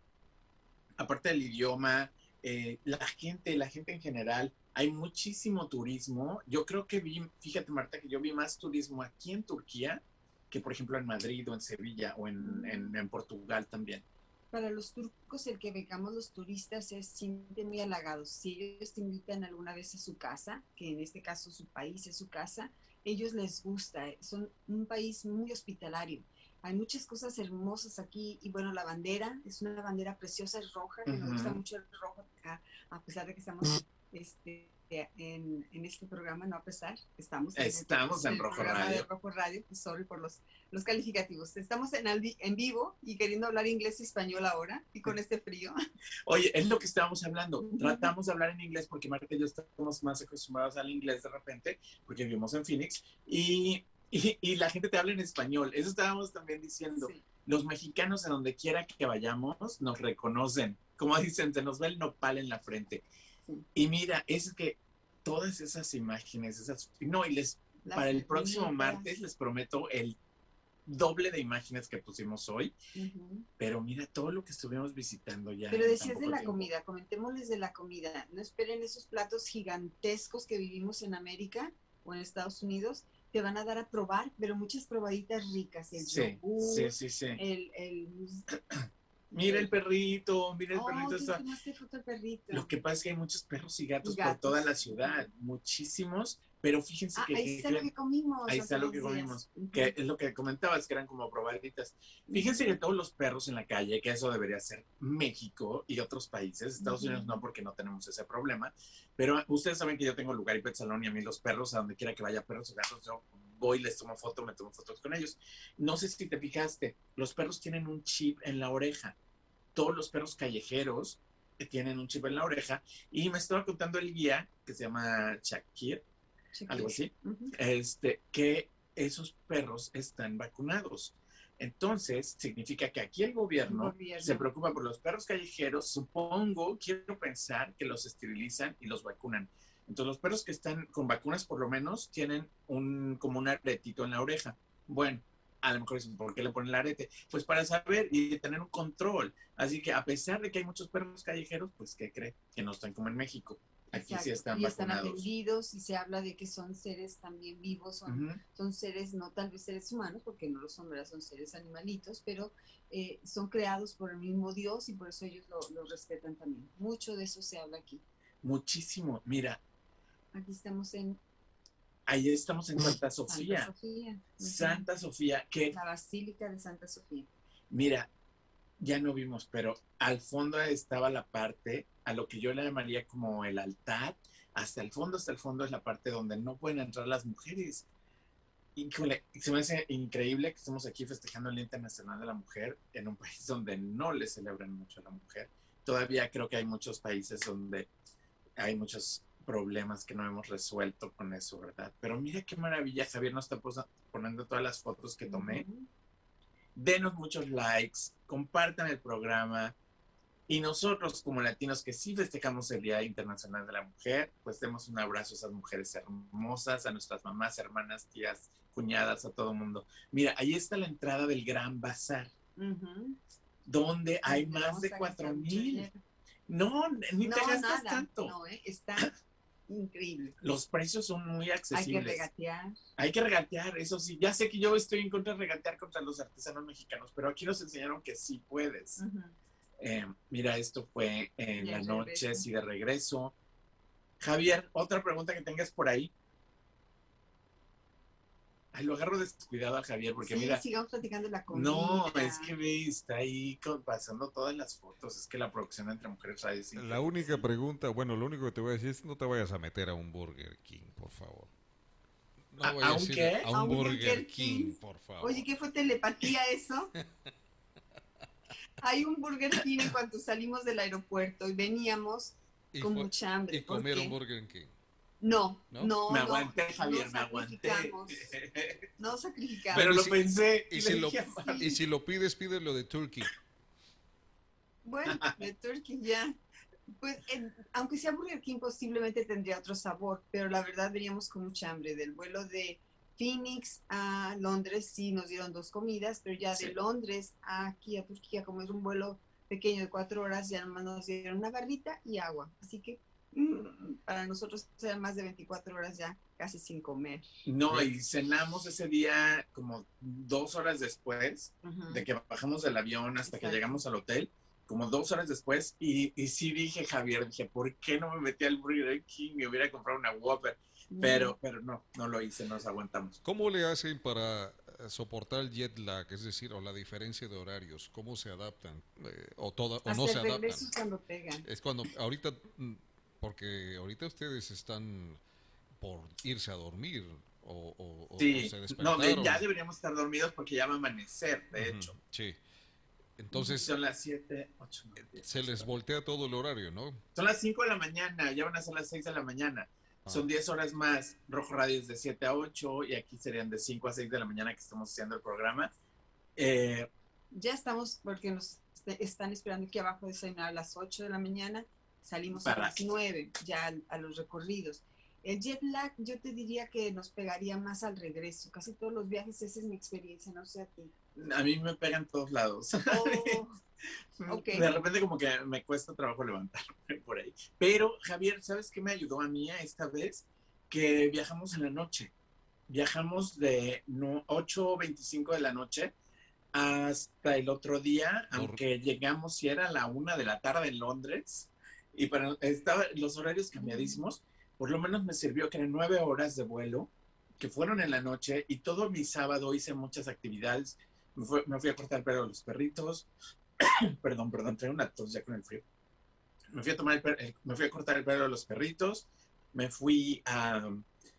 aparte del idioma, eh, la gente, la gente en general, hay muchísimo turismo. Yo creo que vi, fíjate Marta, que yo vi más turismo aquí en Turquía que por ejemplo en Madrid o en Sevilla o en, en- en Portugal también. Para los turcos, el que vengamos los turistas es sienten muy halagados. Si ellos te invitan alguna vez a su casa, que en este caso su país es su casa, ellos les gusta. Son un país muy hospitalario. Hay muchas cosas hermosas aquí y bueno, la bandera es una bandera preciosa, es roja, que me gusta mucho el rojo acá, a pesar de que estamos este, en, en este programa, no a pesar, estamos Estamos en el Rojo programa Radio. de Rojo Radio, pues, sorry por los, los calificativos. Estamos en, en vivo y queriendo hablar inglés y español ahora y con este frío. Oye, es lo que estábamos hablando. Tratamos de hablar en inglés porque Marta y yo estamos más acostumbrados al inglés de repente, porque vivimos en Phoenix, y, y, y la gente te habla en español. Eso estábamos también diciendo. Sí. Los mexicanos, en donde quiera que vayamos, nos reconocen. Como dicen, se nos ve el nopal en la frente. Sí. Y mira, es que todas esas imágenes, esas... No, y les Las para el próximo martes les prometo el doble de imágenes que pusimos hoy, pero mira todo lo que estuvimos visitando ya. Pero decías de la tiempo. comida, comentémosles de la comida. No esperen esos platos gigantescos que vivimos en América o en Estados Unidos. Te van a dar a probar, pero muchas probaditas ricas. El Sí, yogur, sí, sí, sí. el... el... Mira el perrito, mira el Oh, perrito. está- perrito. Lo que pasa es que hay muchos perros y gatos, Y por gatos. toda la ciudad, muchísimos, pero fíjense Ah, que, ahí que- está lo que comimos. ahí está lo que días. comimos, que es lo que comentabas, que eran como probaditas. Fíjense que todos los perros en la calle, que eso debería ser México y otros países, Estados Ujú. Unidos no, porque no tenemos ese problema, pero ustedes saben que yo tengo lugar y pet salón y a mí los perros, a donde quiera que vaya perros o gatos, yo voy, les tomo foto, me tomo fotos con ellos. No sé si te fijaste, los perros tienen un chip en la oreja. Todos los perros callejeros tienen un chip en la oreja y me estaba contando el guía que se llama Shakir, algo así, este, que esos perros están vacunados. Entonces, significa que aquí el gobierno, El gobierno. se preocupa por los perros callejeros, supongo, quiero pensar que los esterilizan y los vacunan. Entonces, los perros que están con vacunas, por lo menos, tienen un, como un aretito en la oreja. Bueno, a lo mejor dicen, ¿por qué le ponen el arete? Pues para saber y tener un control. Así que a pesar de que hay muchos perros callejeros, pues, ¿qué cree? Que no están como en México. Aquí sí están y están atendidos y se habla de que son seres también vivos, son, son seres, no tal vez seres humanos, porque no lo son, ¿verdad? Son seres animalitos, pero eh, son creados por el mismo Dios y por eso ellos lo, lo respetan también. Mucho de eso se habla aquí. Muchísimo. Mira, Aquí estamos en ahí estamos en Santa Sofía. Santa Sofía. Santa Sofía, que La Basílica de Santa Sofía. Mira, ya no vimos, pero al fondo estaba la parte, a lo que yo le llamaría como el altar, hasta el fondo, hasta el fondo es la parte donde no pueden entrar las mujeres. Híjole, se me hace increíble que estemos aquí festejando el Día Internacional de la Mujer en un país donde no le celebran mucho a la mujer. todavía creo que hay muchos países donde hay muchos problemas que no hemos resuelto con eso, ¿verdad? Pero mira qué maravilla, Javier nos está poniendo todas las fotos que tomé. Denos muchos likes, compartan el programa. Y nosotros, como latinos que sí festejamos el Día Internacional de la Mujer, pues demos un abrazo a esas mujeres hermosas, a nuestras mamás, hermanas, tías, cuñadas, a todo mundo. Mira, ahí está la entrada del Gran Bazar, donde hay más de cuatro mil. No, ni te gastas nada, tanto. No, ¿eh? está increíble. Los precios son muy Hay que accesibles. regatear. Hay que regatear, eso sí. Ya sé que yo estoy en contra de regatear contra los artesanos mexicanos, pero aquí nos enseñaron que sí puedes. Eh, mira, esto fue en la noche, sí, de regreso. Javier, otra pregunta que tengas por ahí. Ay, lo agarro descuidado a Javier porque Sí, mira, sigamos platicando la comida. no, es que ve, está ahí con- pasando todas las fotos. Es que la producción entre mujeres es La única pregunta, bueno, lo único que te voy a decir es no te vayas a meter a un Burger King, por favor. No ¿A- a vayas un ir qué? A un ¿A un Burger Burger King, King? por favor. Oye, ¿qué fue telepatía eso? Hay un Burger King en cuanto salimos del aeropuerto y veníamos y, con mucha hambre. y un Burger King. No, ¿No? no, me no, aguanté, Javier, no me aguanté. sacrificamos, No sacrificamos. Pero lo si- pensé. Y si, lo, y si lo pides, pídelo de Turkey. Bueno, de Turkey ya. Pues, en- aunque sea Burger King, posiblemente tendría otro sabor, pero la verdad veníamos con mucha hambre. Del vuelo de Phoenix a Londres sí nos dieron dos comidas, pero ya Sí. de Londres a aquí a Turquía, como es un vuelo pequeño de cuatro horas, ya nomás nos dieron una barrita y agua. Así que para nosotros eran más de 24 horas ya casi sin comer. No, y cenamos ese día como dos horas después Ujú. de que bajamos del avión hasta que Exacto. llegamos al hotel, como dos horas después, y, y sí dije, Javier, dije, ¿por qué no me metí al Burger King y hubiera comprado una Whopper? Pero, pero no, no lo hice, nos aguantamos. ¿Cómo le hacen para eh, soportar el jet lag, es decir, o la diferencia de horarios? ¿Cómo se adaptan? Eh, o toda, o Hasta no se adaptan. es cuando pegan. Es cuando ahorita, mm, porque ahorita ustedes están por irse a dormir o, o- Sí, o se no, despertaron. de- ya deberíamos estar dormidos porque ya va a amanecer, de Ujú, hecho. Sí. Entonces son las 7, 8, se les voltea todo el horario, ¿no? Son las 5 de la mañana, ya van a ser las 6 de la mañana. Ah. Son 10 horas más. Rojo Radio es de 7 a 8 y aquí serían de 5 a 6 de la mañana que estamos haciendo el programa. Eh, Ya estamos, porque nos están esperando aquí abajo desayunar a las 8 de la mañana, salimos a las 9 ya a, los recorridos. El jet lag yo te diría que nos pegaría más al regreso. Casi todos los viajes, esa es mi experiencia, no sé a ti. a mí me pegan todos lados. Oh. De repente como que me cuesta trabajo levantarme por ahí. Pero Javier, ¿sabes qué me ayudó a mí esta vez? Que viajamos en la noche. Viajamos de no, 8.25 de la noche hasta el otro día, aunque llegamos y era la una de la tarde en Londres. Y para estaba los horarios cambiadísimos. Por lo menos me sirvió que eran nueve horas de vuelo, que fueron en la noche, y todo mi sábado hice muchas actividades. Me, fue- me fui a cortar el pelo a los perritos. perdón, perdón, traigo una tos ya con el frío. Me fui a tomar el el- me fui a cortar el pelo a los perritos. Me fui a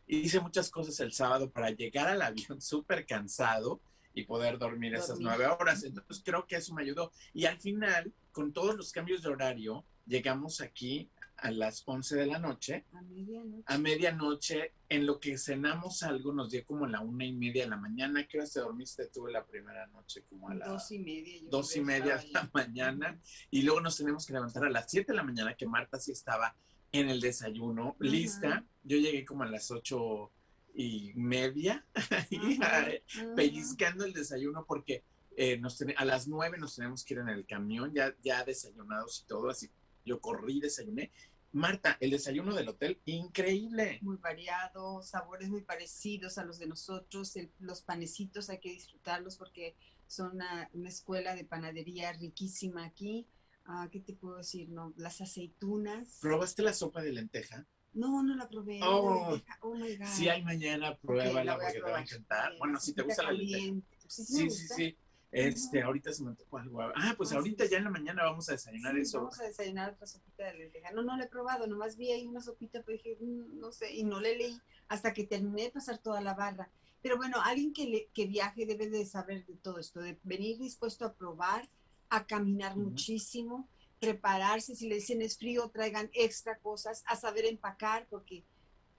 hice muchas cosas el sábado para llegar al avión súper cansado y poder dormir esas nueve horas. Entonces creo que eso me ayudó. Y al final, con todos los cambios de horario, llegamos aquí a las 11 de la noche a medianoche. a medianoche, en lo que cenamos algo, nos dio como la una y media de la mañana. ¿Qué hora te dormiste tú la primera noche? Como a las Dos y media. yo dos y media de la mañana. Y luego nos tenemos que levantar a las 7 de la mañana, que Marta sí estaba en el desayuno, lista. Yo llegué como a las ocho y media, eh, pellizcando el desayuno, porque eh, nos a las 9 nos tenemos que ir en el camión, ya, ya desayunados y todo, así yo corrí, desayuné. Marta, el desayuno del hotel, increíble. muy variado, sabores muy parecidos a los de nosotros. el- los panecitos hay que disfrutarlos porque son una, una escuela de panadería riquísima aquí. Ah, ¿Qué te puedo decir? No, las aceitunas. ¿Probaste la sopa de lenteja? No, no la probé. Oh. Oh, my God. Si hay mañana, pruébala a porque te va a encantar. Bien, Bueno, si te gusta la lenteja. Sí, sí, sí. Este, ahorita se me antojó algo. Ah, pues Ah, ahorita sí. ya en la mañana vamos a desayunar Sí, eso. Vamos a desayunar otra sopita de lenteja. No, no la he probado, nomás vi ahí una sopita, pero dije, "Mm, no sé, y no le leí hasta que terminé de pasar toda la barra. Pero bueno, alguien que, le- que viaje debe de saber de todo esto, de venir dispuesto a probar, a caminar muchísimo, prepararse, si le dicen es frío, traigan extra cosas, a saber empacar, porque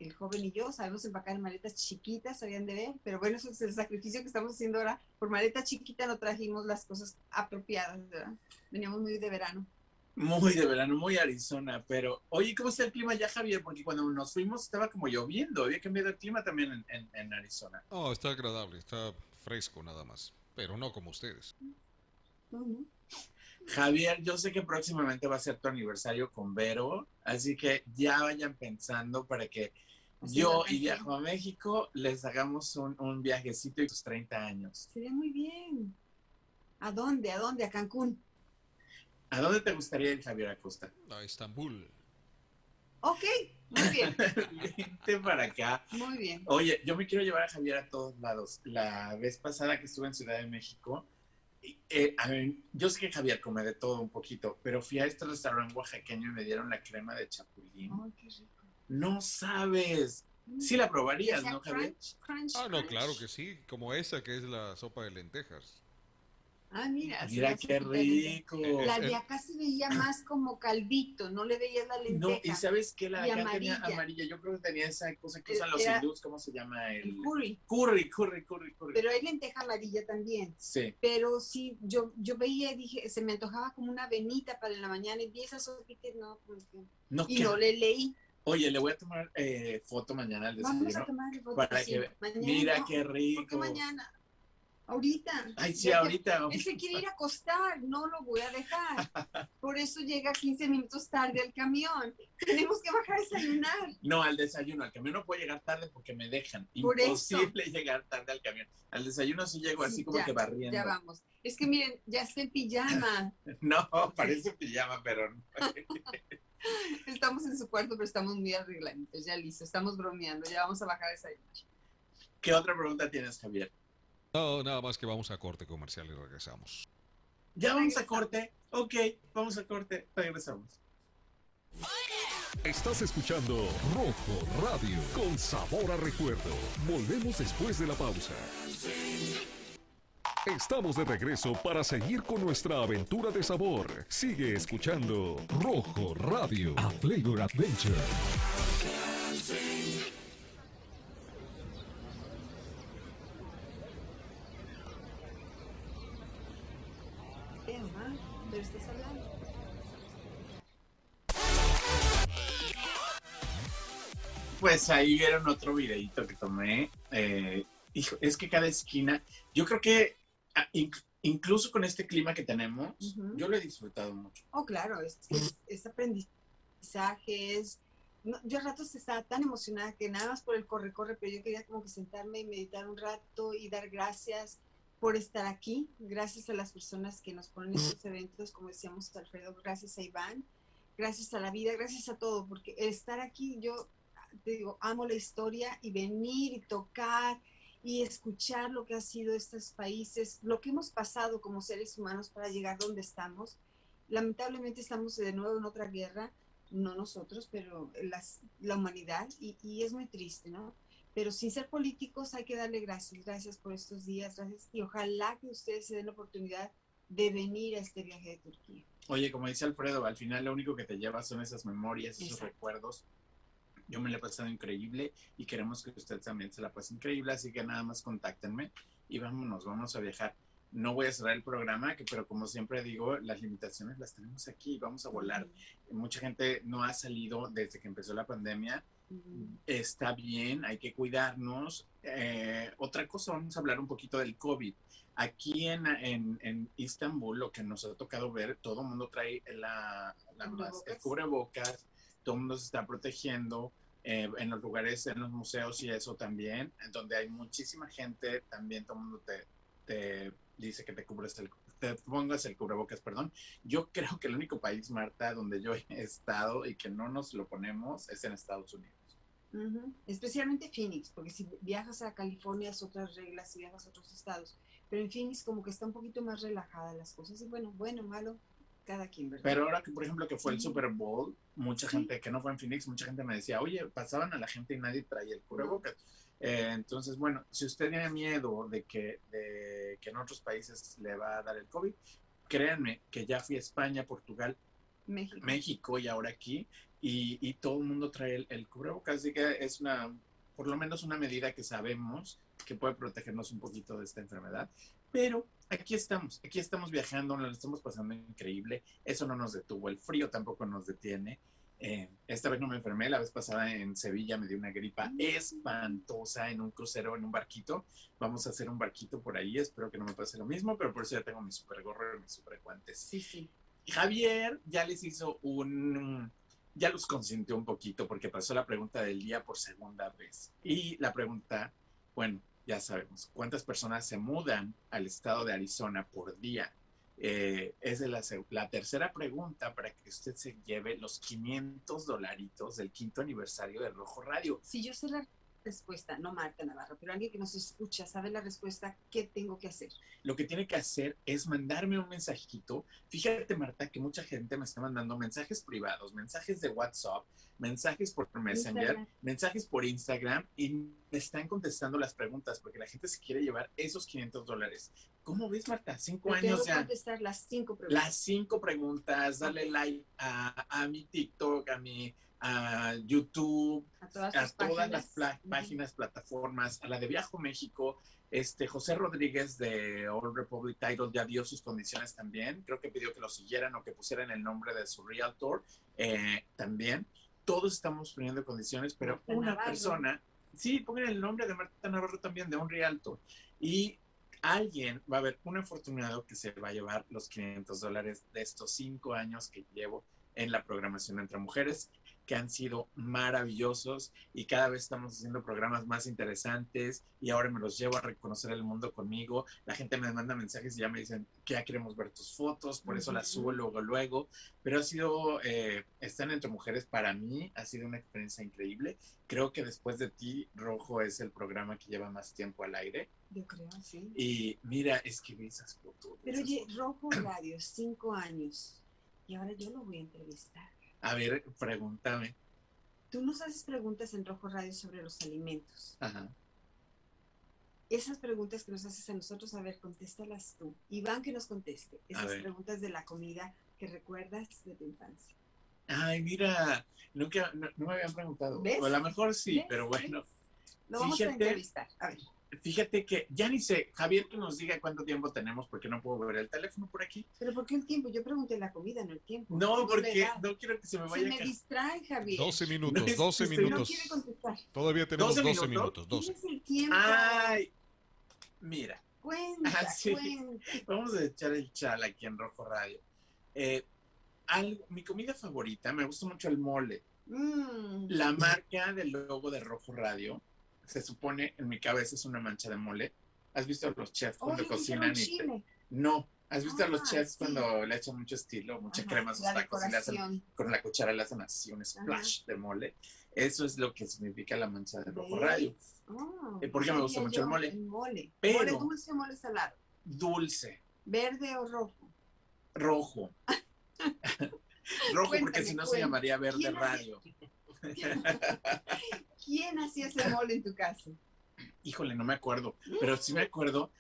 el joven y yo sabemos empacar en maletas chiquitas, sabían de ver, pero bueno, eso es el sacrificio que estamos haciendo ahora. Por maleta chiquita no trajimos las cosas apropiadas, ¿verdad? Veníamos muy de verano. Muy de verano, muy Arizona, pero oye, ¿cómo está el clima ya, Javier? Porque cuando nos fuimos estaba como lloviendo, había cambiado el clima también en, en- en Arizona. Oh, está agradable, está fresco nada más, pero no como ustedes. Ujú. Javier, yo sé que próximamente va a ser tu aniversario con Vero, así que ya vayan pensando para que Así yo y. Viajo a México les hagamos un, un viajecito y sus 30 años. Sería muy bien. ¿A dónde? ¿A dónde? A Cancún. ¿A dónde te gustaría ir, Javier Acosta? A Estambul. Ok, muy bien, Vente para acá. muy bien. Oye, yo me quiero llevar a Javier a todos lados. La vez pasada que estuve en Ciudad de México, eh, a ver, yo sé que Javier come de todo un poquito, pero fui a este restaurante oaxaqueño y me dieron la crema de chapulín. Ay, qué rico. No sabes. Sí la probarías, Que sea ¿no, Javier? crunch, crunch, Ah, no, crunch. claro que sí, como esa que es la sopa de lentejas. Ah, mira. Mira qué rico. La Eh, de acá se veía más como calvito, no le veías la No, lenteja. y sabes que la de acá tenía amarilla. amarilla. Yo creo que tenía esa cosa que usan los hindús, ¿cómo se llama? El El curry. curry, curry, curry, curry. Pero hay lenteja amarilla también. Sí. Pero sí, yo, yo veía y dije, se me antojaba como una avenita para en la mañana y vi esa sopita y no, No, y qué- no le leí. Oye, le voy a tomar eh, foto mañana al Vamos a desayuno. tomar foto. para sí, que mañana. Mira no, qué ¿Por qué rico. mañana? Ahorita. Ay, sí, que- ahorita. Él se quiere ir a acostar, no lo voy a dejar. Por eso llega 15 minutos tarde al camión. Tenemos que bajar a desayunar. No, al desayuno. Al camión no puedo llegar tarde porque me dejan. Por eso. Imposible llegar tarde al camión. Al desayuno sí llego así como Ya, que barriendo. Ya vamos. Es que miren, ya está en pijama. No, parece pijama, pero no. Estamos en su cuarto, pero estamos muy arregladitos, ya listo. Estamos bromeando, ya vamos a bajar a desayunar. ¿Qué otra pregunta tienes, Javier? No, nada más que vamos a corte comercial y regresamos. ¿Ya vamos a corte? Ok, vamos a corte. Regresamos. Estás escuchando Rojo Radio con sabor a recuerdo. Volvemos después de la pausa. Estamos de regreso para seguir con nuestra aventura de sabor. Sigue escuchando Rojo Radio, a Flavor Adventure. Pues ahí vieron otro videito que tomé. Eh, hijo, es que cada esquina, yo creo que ah, inc- incluso con este clima que tenemos, yo lo he disfrutado mucho. Oh, claro, es, es, es aprendizaje, es... no, yo a ratos estaba tan emocionada que nada más por el corre-corre, pero yo quería como que sentarme y meditar un rato y dar gracias por estar aquí, gracias a las personas que nos ponen estos eventos, como decíamos Alfredo, gracias a Iván, gracias a la vida, gracias a todo, porque estar aquí, yo digo, amo la historia y venir y tocar y escuchar lo que ha sido estos países, lo que hemos pasado como seres humanos para llegar donde estamos. Lamentablemente estamos de nuevo en otra guerra, no nosotros, pero las, la humanidad, y, y es muy triste, ¿no? Pero sin ser políticos hay que darle gracias, gracias por estos días, gracias, y ojalá que ustedes se den la oportunidad de venir a este viaje de Turquía. Oye, como dice Alfredo, al final lo único que te lleva son esas memorias, esos Exacto. recuerdos. Yo me la he pasado increíble y queremos que usted también se la pase increíble, así que nada más contáctenme y vámonos, vamos a viajar. No voy a cerrar el programa, que, pero como siempre digo, las limitaciones las tenemos aquí, vamos a volar. Mucha gente no ha salido desde que empezó la pandemia, está bien, hay que cuidarnos. Eh, otra cosa, vamos a hablar un poquito del COVID. Aquí en, en, en Istambul, lo que nos ha tocado ver, todo el mundo trae la, la mas- el Cubrebocas. Todo el mundo se está protegiendo. eh, en los lugares, en los museos y eso también, en donde hay muchísima gente, también todo el mundo te, te dice que te cubres el, te pongas el cubrebocas, perdón. Yo creo que el único país, Marta, donde yo he estado y que no nos lo ponemos es en Estados Unidos. Especialmente Phoenix, porque si viajas a California es otras reglas, si viajas a otros estados. Pero en Phoenix como que está un poquito más relajada las cosas. Y bueno, bueno, malo, cada quien, ¿verdad? Pero ahora que, por ejemplo, que fue el. Super Bowl, mucha Sí. gente que no fue en Phoenix, mucha gente me decía, oye, pasaban a la gente y nadie traía el cubrebocas. Eh, entonces, bueno, si usted tiene miedo de que, de que en otros países le va a dar el COVID, créanme que ya fui a España, Portugal, México. México y ahora aquí, y, y todo el mundo trae el, el cubrebocas, así que es una, por lo menos una medida que sabemos que puede protegernos un poquito de esta enfermedad, pero aquí estamos, aquí estamos viajando, nos lo estamos pasando increíble, eso no nos detuvo, el frío tampoco nos detiene. Eh, esta vez no me enfermé, la vez pasada en Sevilla me dio una gripa espantosa en un crucero, en un barquito. Vamos a hacer un barquito por ahí, espero que no me pase lo mismo, pero por eso ya tengo mi super gorro y mis super guantes. Sí, sí. Javier ya les hizo un, ya los consintió un poquito porque pasó la pregunta del día por segunda vez. Y la pregunta, bueno, ya sabemos, ¿cuántas personas se mudan al estado de Arizona por día? Eh, es la, la tercera pregunta para que usted se lleve los 500 dolaritos del quinto aniversario de Rojo Radio. Si yo sé la respuesta, no Marta Navarro, pero alguien que nos escucha sabe la respuesta, ¿qué tengo que hacer? Lo que tiene que hacer es mandarme un mensajito. Fíjate, Marta, que mucha gente me está mandando mensajes privados, mensajes de WhatsApp, mensajes por Messenger, Instagram. mensajes por Instagram y me están contestando las preguntas porque la gente se quiere llevar esos 500 dólares. ¿Cómo ves, Marta? Cinco años ya. contestar las cinco preguntas. Las cinco preguntas, dale like a, a mi TikTok, a mi a YouTube, a todas, a tus todas las páginas. pla- Ujú. páginas, plataformas, a la de Viajo México. Este José Rodríguez de All Republic Title ya dio sus condiciones también. Creo que pidió que lo siguieran o que pusieran el nombre de su realtor eh, también. Todos estamos poniendo condiciones, pero Marta una Navarro. persona, sí, pongan el nombre de Marta Navarro también, de un realtor. Y alguien, va a haber un afortunado que se va a llevar los 500 dólares de estos cinco años que llevo en la programación entre mujeres que han sido maravillosos y cada vez estamos haciendo programas más interesantes y ahora me los llevo a reconocer el mundo conmigo. La gente me manda mensajes y ya me dicen que ya queremos ver tus fotos, por eso las subo luego, luego. Pero ha sido, eh, están entre mujeres para mí, ha sido una experiencia increíble. Creo que después de ti, Rojo es el programa que lleva más tiempo al aire. Yo creo, sí. Y mira, es que vi esas fotos. Pero esas oye, fotos. Rojo Radio, cinco años. Y ahora yo lo voy a entrevistar. A ver, pregúntame. Tú nos haces preguntas en Rojo Radio sobre los alimentos. Ajá. Esas preguntas que nos haces a nosotros, a ver, contéstalas tú. Iván que nos conteste. Esas preguntas de la comida que recuerdas de tu infancia. Ay, mira, nunca, no, no me habían preguntado. ¿Ves? O a lo mejor sí, ¿Ves? pero bueno. Lo vamos a entrevistar. A ver. Fíjate que ya ni sé, Javier, que nos diga cuánto tiempo tenemos porque no puedo ver el teléfono por aquí. Pero ¿por qué el tiempo? Yo pregunté la comida, no el tiempo. No, porque no quiero que se me Se vaya me a ca- distrae, Javier. 12 minutos, es- 12 estoy- No minutos. quiere contestar. Todavía tenemos 12 12 minutos. minutos, 12. Tienes el tiempo. Ay, mira, Cuenta, Ah, sí. cuenta. vamos a echar el chal aquí en Rojo Radio. Eh, algo- mi comida favorita, me gusta mucho el mole. Mm. La marca del logo de Rojo Radio, se supone en mi cabeza es una mancha de mole. ¿Has visto a los chefs cuando Oye, cocinan? y te-. No, ¿has visto a los Ah, chefs sí. cuando le echan mucho estilo, mucha Ajá, crema a sus tacos y le hacen con la cuchara le hacen así un splash de mole? Eso es lo que significa la mancha de Rojo Radio. ¿Ves? Oh, ¿Y por qué me gusta mucho el mole? El mole. Pero- ¿Mole dulce o mole salado? Dulce, ¿Verde o rojo? rojo. rojo porque si no se llamaría verde ¿Quién hace- radio. ¿Quién hacía ese mole en tu casa? Híjole, no me acuerdo, pero sí me acuerdo,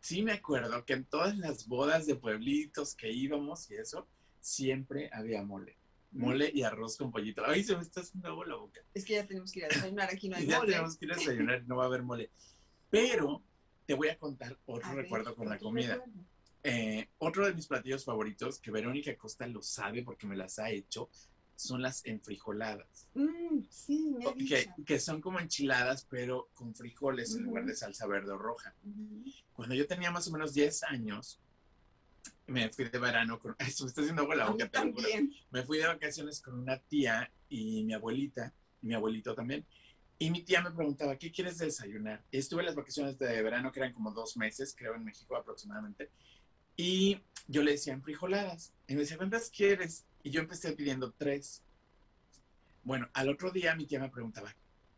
sí me acuerdo que en todas las bodas de pueblitos que íbamos y eso, siempre había mole. Mole y arroz con pollito. Ay, se me está haciendo agua la boca. Es que ya tenemos que ir a desayunar, aquí no hay Y ya mole. tenemos que ir a desayunar, no va a haber mole. Pero te voy a contar otro A ver, recuerdo con la comida. Eh, otro de mis platillos favoritos, que Verónica Costa lo sabe porque me las ha hecho, son las enfrijoladas. Mm, sí, me. Que, que son como enchiladas, pero con frijoles en lugar de salsa verde o roja. Cuando yo tenía más o menos 10 años, me fui de verano con... Se me está haciendo la boca, también. Me fui de vacaciones con una tía y mi abuelita, y mi abuelito también. Y mi tía me preguntaba, ¿qué quieres desayunar? Y estuve en las vacaciones de verano, que eran como dos meses, creo, en México aproximadamente. Y yo le decía, frijoladas. Y me decía, ¿cuántas quieres? Y yo empecé pidiendo tres. Bueno, al otro día mi tía me preguntaba,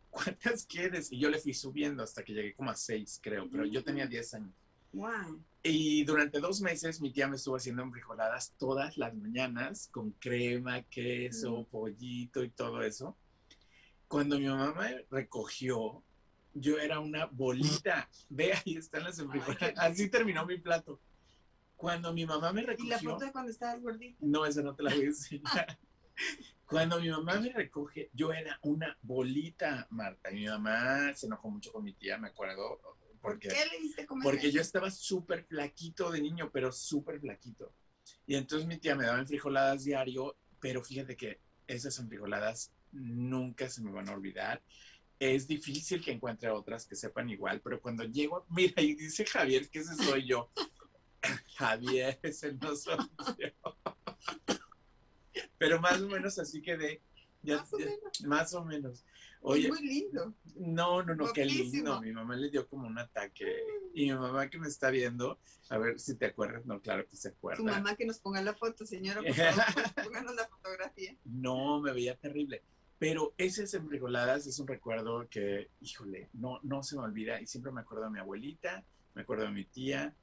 ¿cuántas quieres? Y yo le fui subiendo hasta que llegué como a seis, creo, pero yo tenía 10 años. Wow. Y durante dos meses mi tía me estuvo haciendo enfrijoladas todas las mañanas con crema, queso, pollito y todo eso. Cuando mi mamá me recogió, yo era una bolita. Ve, ahí están las enfrijoladas. Así terminó mi plato. Cuando mi mamá me ¿Y recogió. la foto de cuando estabas gordita? No, esa no te la voy a enseñar. Cuando mi mamá me recoge, yo era una bolita, Marta. Y mi mamá se enojó mucho con mi tía, me acuerdo. ¿Por Porque, qué le diste comer? porque yo estaba súper flaquito de niño, pero súper flaquito. Y entonces mi tía me daba enfrijoladas diario, pero fíjate que esas enfrijoladas nunca se me van a olvidar. Es difícil que encuentre otras que sepan igual, pero cuando llego, mira, y dice Javier que ese soy yo. Javier, ese no soy yo. Pero más o menos así quedé. Ya- Más o ya- menos. más o menos. Oye, muy lindo. no, no, no, qué lindo. Mi mamá le dio como un ataque. Y mi mamá que me está viendo, a ver si te acuerdas. No, claro que se acuerda. Tu mamá que nos ponga la foto, señora, por favor, pónganos la fotografía. No, me veía terrible. Pero esas embrigoladas es un recuerdo que, híjole, no, no se me olvida. Y siempre me acuerdo de mi abuelita, me acuerdo de mi tía.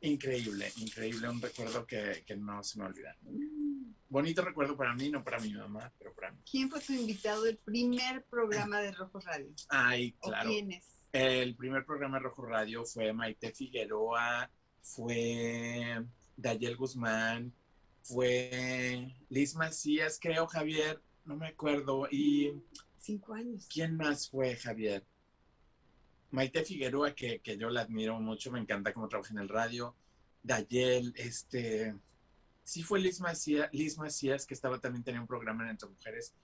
Increíble, increíble. Un recuerdo que, que no se me olvida. Bonito recuerdo para mí, no para mi mamá, pero para mí. ¿Quién fue tu invitado del primer programa de Rojo Radio? Ay, ¿O claro. quiénes? El primer programa de Rojo Radio fue Maite Figueroa, fue Dayel Guzmán, fue Liz Macías, creo, Javier, no me acuerdo. ¿Y Cinco años. quién más fue, Javier? Maite Figueroa, que, que yo la admiro mucho, me encanta cómo trabaja en el radio. Dayel, este. Sí fue Liz Macías, Liz Macías, que estaba también tenía un programa en Entre Mujeres.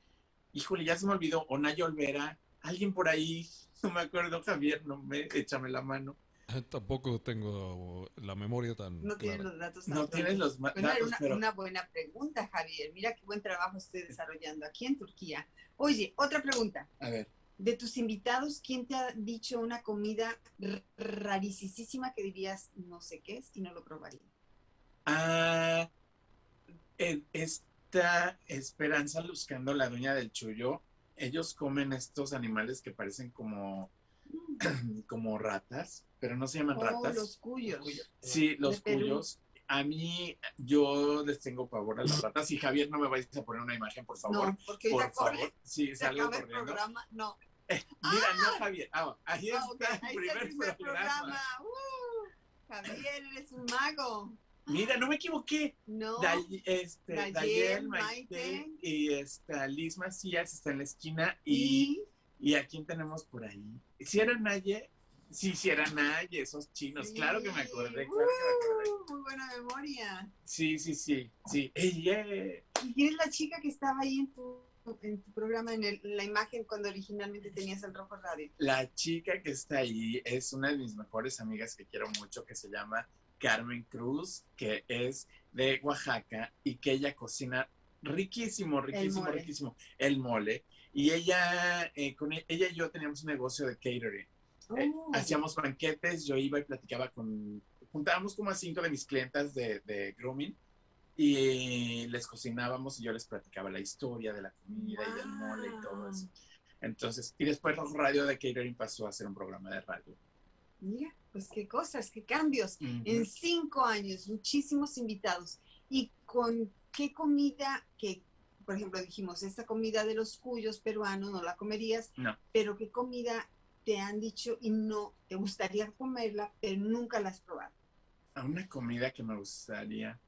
Híjole, ya se me olvidó. Onaya Olvera, alguien por ahí, no me acuerdo, Javier, no me, échame la mano. Tampoco tengo la memoria tan No tienes los datos. tan No tienes los Bueno, datos, una, pero una buena pregunta, Javier. Mira qué buen trabajo estoy desarrollando aquí en Turquía. Oye, otra pregunta. a ver, De tus invitados, ¿quién te ha dicho una comida r- rarísima que dirías no sé qué es y no lo probaría? ah, en esta Esperanza Luzcando, la dueña del chullo, ellos comen estos animales que parecen como, como ratas, pero no se llaman Oh, ratas. los cuyos. Sí, los de cuyos. A mí, yo les tengo pavor a las ratas. Y Javier, no me vais a poner una imagen, por favor. No, porque por ahorita corre, favor. Sí, salgo acaba el corriendo. programa. No, Mira, no, Javier. Ah, ahí Ah, está el ahí está primer, el primer programa. programa. Uh, Javier, eres un mago. Mira, no me equivoqué. No, Day- este, Dayel, Dayel, Maite, Maite. y esta Liz Macías está en la esquina. Y, y y a quién tenemos por ahí? Si era Naye, sí, si era Naye, esos chinos. Claro que me acordé, claro que me acordé. Uh, muy buena memoria. Sí, sí, sí, sí. Ey, eh. ¿Y quién es la chica que estaba ahí en tu, en tu programa, en, el- en la imagen cuando originalmente tenías el Rojo Radio? La chica que está ahí es una de mis mejores amigas que quiero mucho, que se llama Carmen Cruz, que es de Oaxaca y que ella cocina riquísimo, riquísimo, riquísimo el mole. Y ella, eh, con e- ella y yo teníamos un negocio de catering. Eh, Oh, hacíamos banquetes, yo iba y platicaba con, juntábamos como a cinco de mis clientas de, de grooming y les cocinábamos y yo les platicaba la historia de la comida y del mole y todo eso. Entonces, y después Rojo Radio de Catering pasó a ser un programa de radio. Mira, pues qué cosas, qué cambios. Ujú. En cinco años, muchísimos invitados. ¿Y con qué comida que, por ejemplo, dijimos, esta comida de los cuyos peruanos no la comerías, No. pero qué comida te han dicho y no te gustaría comerla, pero nunca la has probado? A una comida que me gustaría.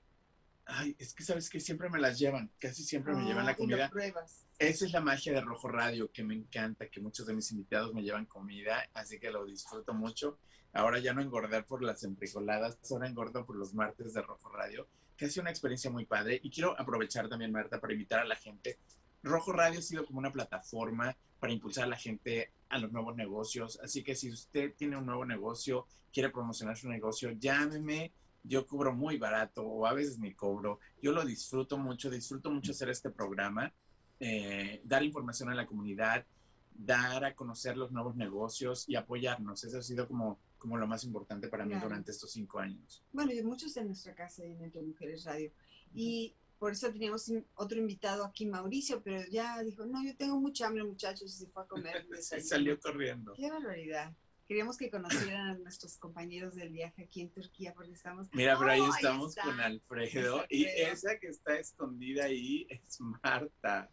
Ay, es que sabes que siempre me las llevan, casi siempre me llevan Ah, la lo comida. pruebas. Esa es la magia de Rojo Radio, que me encanta, que muchos de mis invitados me llevan comida, así que lo disfruto mucho. Ahora ya no engordar por las emprijoladas, ahora engordo por los martes de Rojo Radio, que ha sido una experiencia muy padre. Y quiero aprovechar también, Marta, para invitar a la gente. Rojo Radio ha sido como una plataforma para impulsar a la gente a los nuevos negocios. Así que si usted tiene un nuevo negocio, quiere promocionar su negocio, llámeme. Yo cobro muy barato o a veces ni cobro. Yo lo disfruto mucho, disfruto mucho hacer este programa eh, dar información a la comunidad, dar a conocer los nuevos negocios y apoyarnos. Eso ha sido como, como lo más importante para mí durante estos cinco años. Bueno, y muchos en nuestra casa en Entre Mujeres Radio. Y por eso teníamos un- otro invitado aquí, Mauricio, pero ya dijo, no, yo tengo mucha hambre, muchachos, y se fue a comer. Desayuno. salió corriendo. Qué barbaridad. Queríamos que conocieran a nuestros compañeros del viaje aquí en Turquía, porque estamos... Mira, pero ahí ¡Oh, estamos con Alfredo. Es Y esa que está escondida ahí es Marta.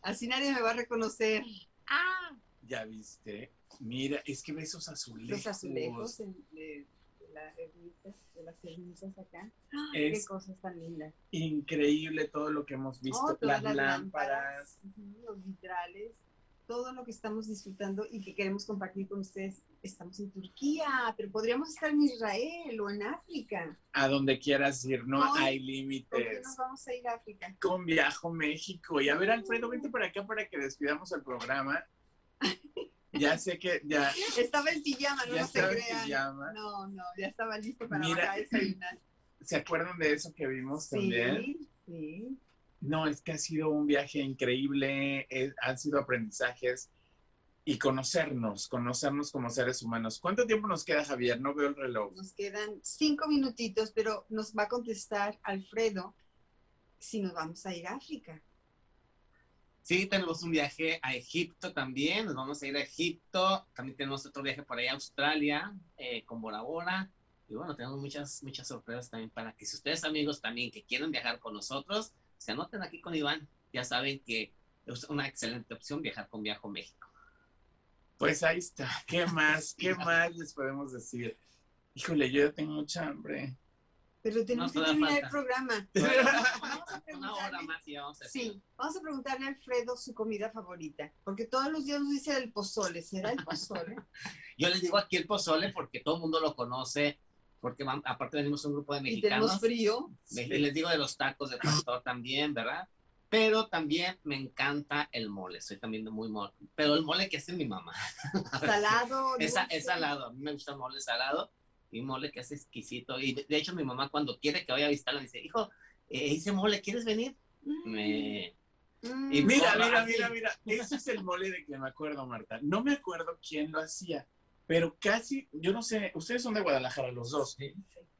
Así nadie me va a reconocer. ¡Ah! ¿Ya viste? Mira, es que ve esos azulejos. Los azulejos en- de, de la ermita, de las ermitas acá. Qué Es cosas tan lindas. increíble todo lo que hemos visto, Oh, todas las, lámparas. ujú, los vitrales, todo lo que estamos disfrutando y que queremos compartir con ustedes. Estamos en Turquía, pero podríamos estar en Israel o en África. A donde quieras ir, no Ay, hay ¿Por qué límites. nos vamos a ir a África? Con Viajo México. Y a ver, Alfredo, vente para acá para que despidamos el programa. Ya sé que ya, Estaba en pijama, no, ya no se crean. pijama. No, no, ya estaba listo para Mira. bajar desayunar. ¿Se acuerdan de eso que vimos también? Sí, sí. No, es que ha sido un viaje increíble, eh, han sido aprendizajes y conocernos, conocernos como seres humanos. ¿Cuánto tiempo nos queda, Javier? No veo el reloj. Nos quedan cinco minutitos, pero nos va a contestar Alfredo si nos vamos a ir a África. Sí, tenemos un viaje a Egipto también, nos vamos a ir a Egipto, también tenemos otro viaje por ahí a Australia, eh, con Bora Bora, y bueno, tenemos muchas, muchas sorpresas también para que si ustedes amigos también que quieren viajar con nosotros, se anoten aquí con Iván, ya saben que es una excelente opción viajar con Viajo México. Pues ahí está. ¿Qué más? ¿Qué más les podemos decir? Híjole, yo ya tengo mucha hambre. Pero tenemos No, que terminar el falta. programa. Vamos a Una hora más y vamos a sí, vamos a preguntarle a Alfredo su comida favorita, porque todos los días nos dice el pozole. ¿Será el pozole? Yo les digo aquí el pozole porque todo el mundo lo conoce, porque aparte venimos un grupo de y tenemos mexicanos. frío. Me- Les digo de los tacos de pastor también, ¿verdad? Pero también me encanta el mole, soy también muy mole. Pero el mole que hace mi mamá. Salado. Es, es salado, a mí me gusta el mole salado y mole que es exquisito. Y de, de hecho mi mamá cuando quiere que vaya a visitarla me dice, hijo, eh, hice mole, ¿quieres venir? Mm, Me... mm. y Mira, mira, mira, mira. Ese es el mole de que me acuerdo, Marta. No me acuerdo quién lo hacía, pero casi, yo no sé, ustedes son de Guadalajara los dos,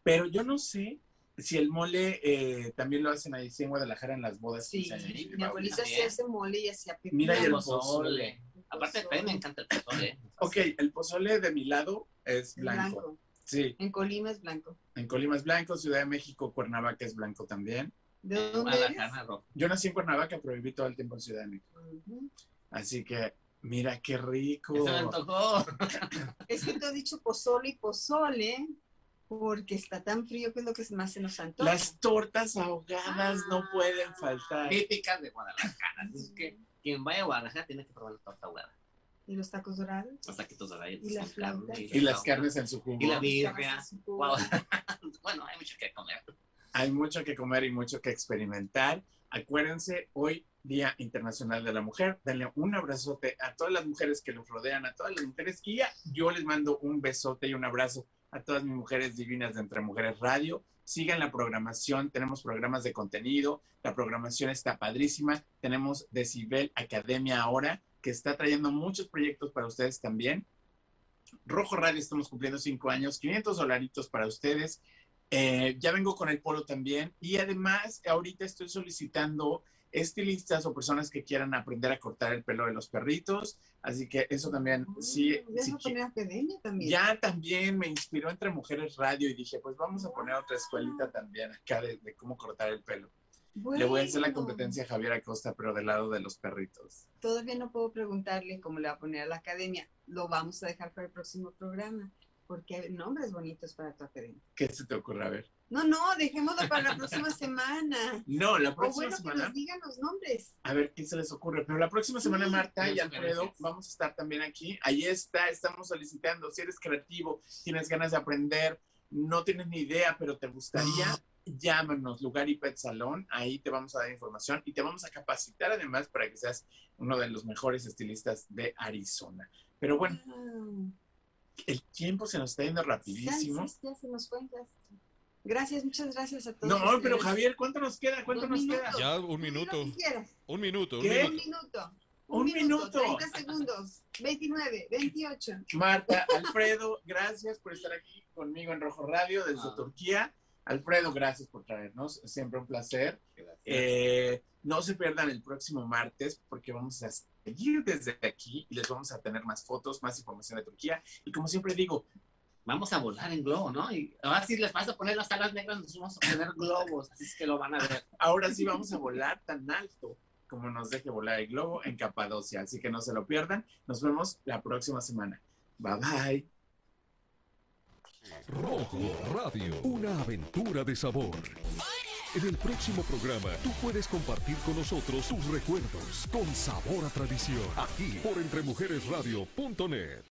pero yo no sé si el mole eh, también lo hacen ahí sí, en Guadalajara en las bodas. Sí, y mi abuelita hacía ese mole y hacía pepino. Mira, y el pozole. pozole. Aparte, también me encanta el pozole. Ok, el pozole de mi lado es Es blanco. blanco. Sí, En Colima es blanco. en Colima es blanco, Ciudad de México, Cuernavaca es blanco también. ¿De dónde eres? Guadalajara rojo. Yo nací en Cuernavaca, pero viví todo el tiempo en Ciudad de México. Así que, mira qué rico. Eso me antojó. Es que tú has dicho pozole y pozole porque está tan frío que es lo que más se nos antoja. Las tortas ahogadas no pueden faltar. Típicas de Guadalajara. Es que quien vaya a Guadalajara tiene que probar la torta ahogada. Y los tacos dorados. Los taquitos dorados. Y las con carne, flautas. Y las carnes en su jugo. Y la birria. tacos en su Wow. bueno, hay mucho que comer. Hay mucho que comer y mucho que experimentar. Acuérdense, hoy Día Internacional de la Mujer. Denle un abrazote a todas las mujeres que los rodean, a todas las mujeres que ya yo les mando un besote y un abrazo a todas mis mujeres divinas de Entre Mujeres Radio. Sigan la programación, tenemos programas de contenido, la programación está padrísima. Tenemos Decibel Academia ahora, que está trayendo muchos proyectos para ustedes también. Rojo Radio estamos cumpliendo cinco años, 500 dolaritos para ustedes. Eh, ya vengo con el polo también y además ahorita estoy solicitando estilistas o personas que quieran aprender a cortar el pelo de los perritos, así que eso también, sí, Mm, sí también. ya también me inspiró entre mujeres radio y dije, pues vamos a poner otra escuelita también acá de, de cómo cortar el pelo. Le voy a hacer la competencia a Javier Acosta, pero del lado de los perritos. Todavía no puedo preguntarle cómo le va a poner a la academia. Lo vamos a dejar para el próximo programa porque hay nombres bonitos para tu academia. ¿Qué se te ocurre? A ver. No, no, dejémoslo para la próxima semana. No, la O próxima bueno, que semana. nos digan los nombres. A ver qué se les ocurre. Pero la próxima semana, Sí. Marta y Alfredo, vamos a estar también aquí. Ahí está, estamos solicitando. Si eres creativo, tienes ganas de aprender, no tienes ni idea, pero te gustaría, llámanos, Lugar y Pet Salón. Ahí te vamos a dar información y te vamos a capacitar además para que seas uno de los mejores estilistas de Arizona. Pero bueno, el tiempo se nos está yendo rapidísimo. Ya se nos fue. Gracias, muchas gracias a todos. No, pero ustedes. Javier, ¿cuánto nos queda? ¿Cuánto Un nos minuto. queda? Ya, un minuto. Un minuto, un ¿Qué? Un minuto. minuto. Un minuto. 30 segundos. 29, 28. Marta, Alfredo, gracias por estar aquí conmigo en Rojo Radio desde Ah. Turquía. Alfredo, gracias por traernos, siempre un placer. Eh, no se pierdan el próximo martes porque vamos a seguir desde aquí y les vamos a tener más fotos, más información de Turquía. Y como siempre digo, Vamos a volar en globo, ¿no? Y ahora sí les vas a poner las alas negras, nos vamos a poner globos, así es que lo van a ver. ahora sí vamos a volar tan alto como nos deje volar el globo en Capadocia. Así que no se lo pierdan. Nos vemos la próxima semana. Bye bye. Rojo Radio, una aventura de sabor. En el próximo programa, tú puedes compartir con nosotros tus recuerdos con sabor a tradición, aquí por entremujeresradio.net.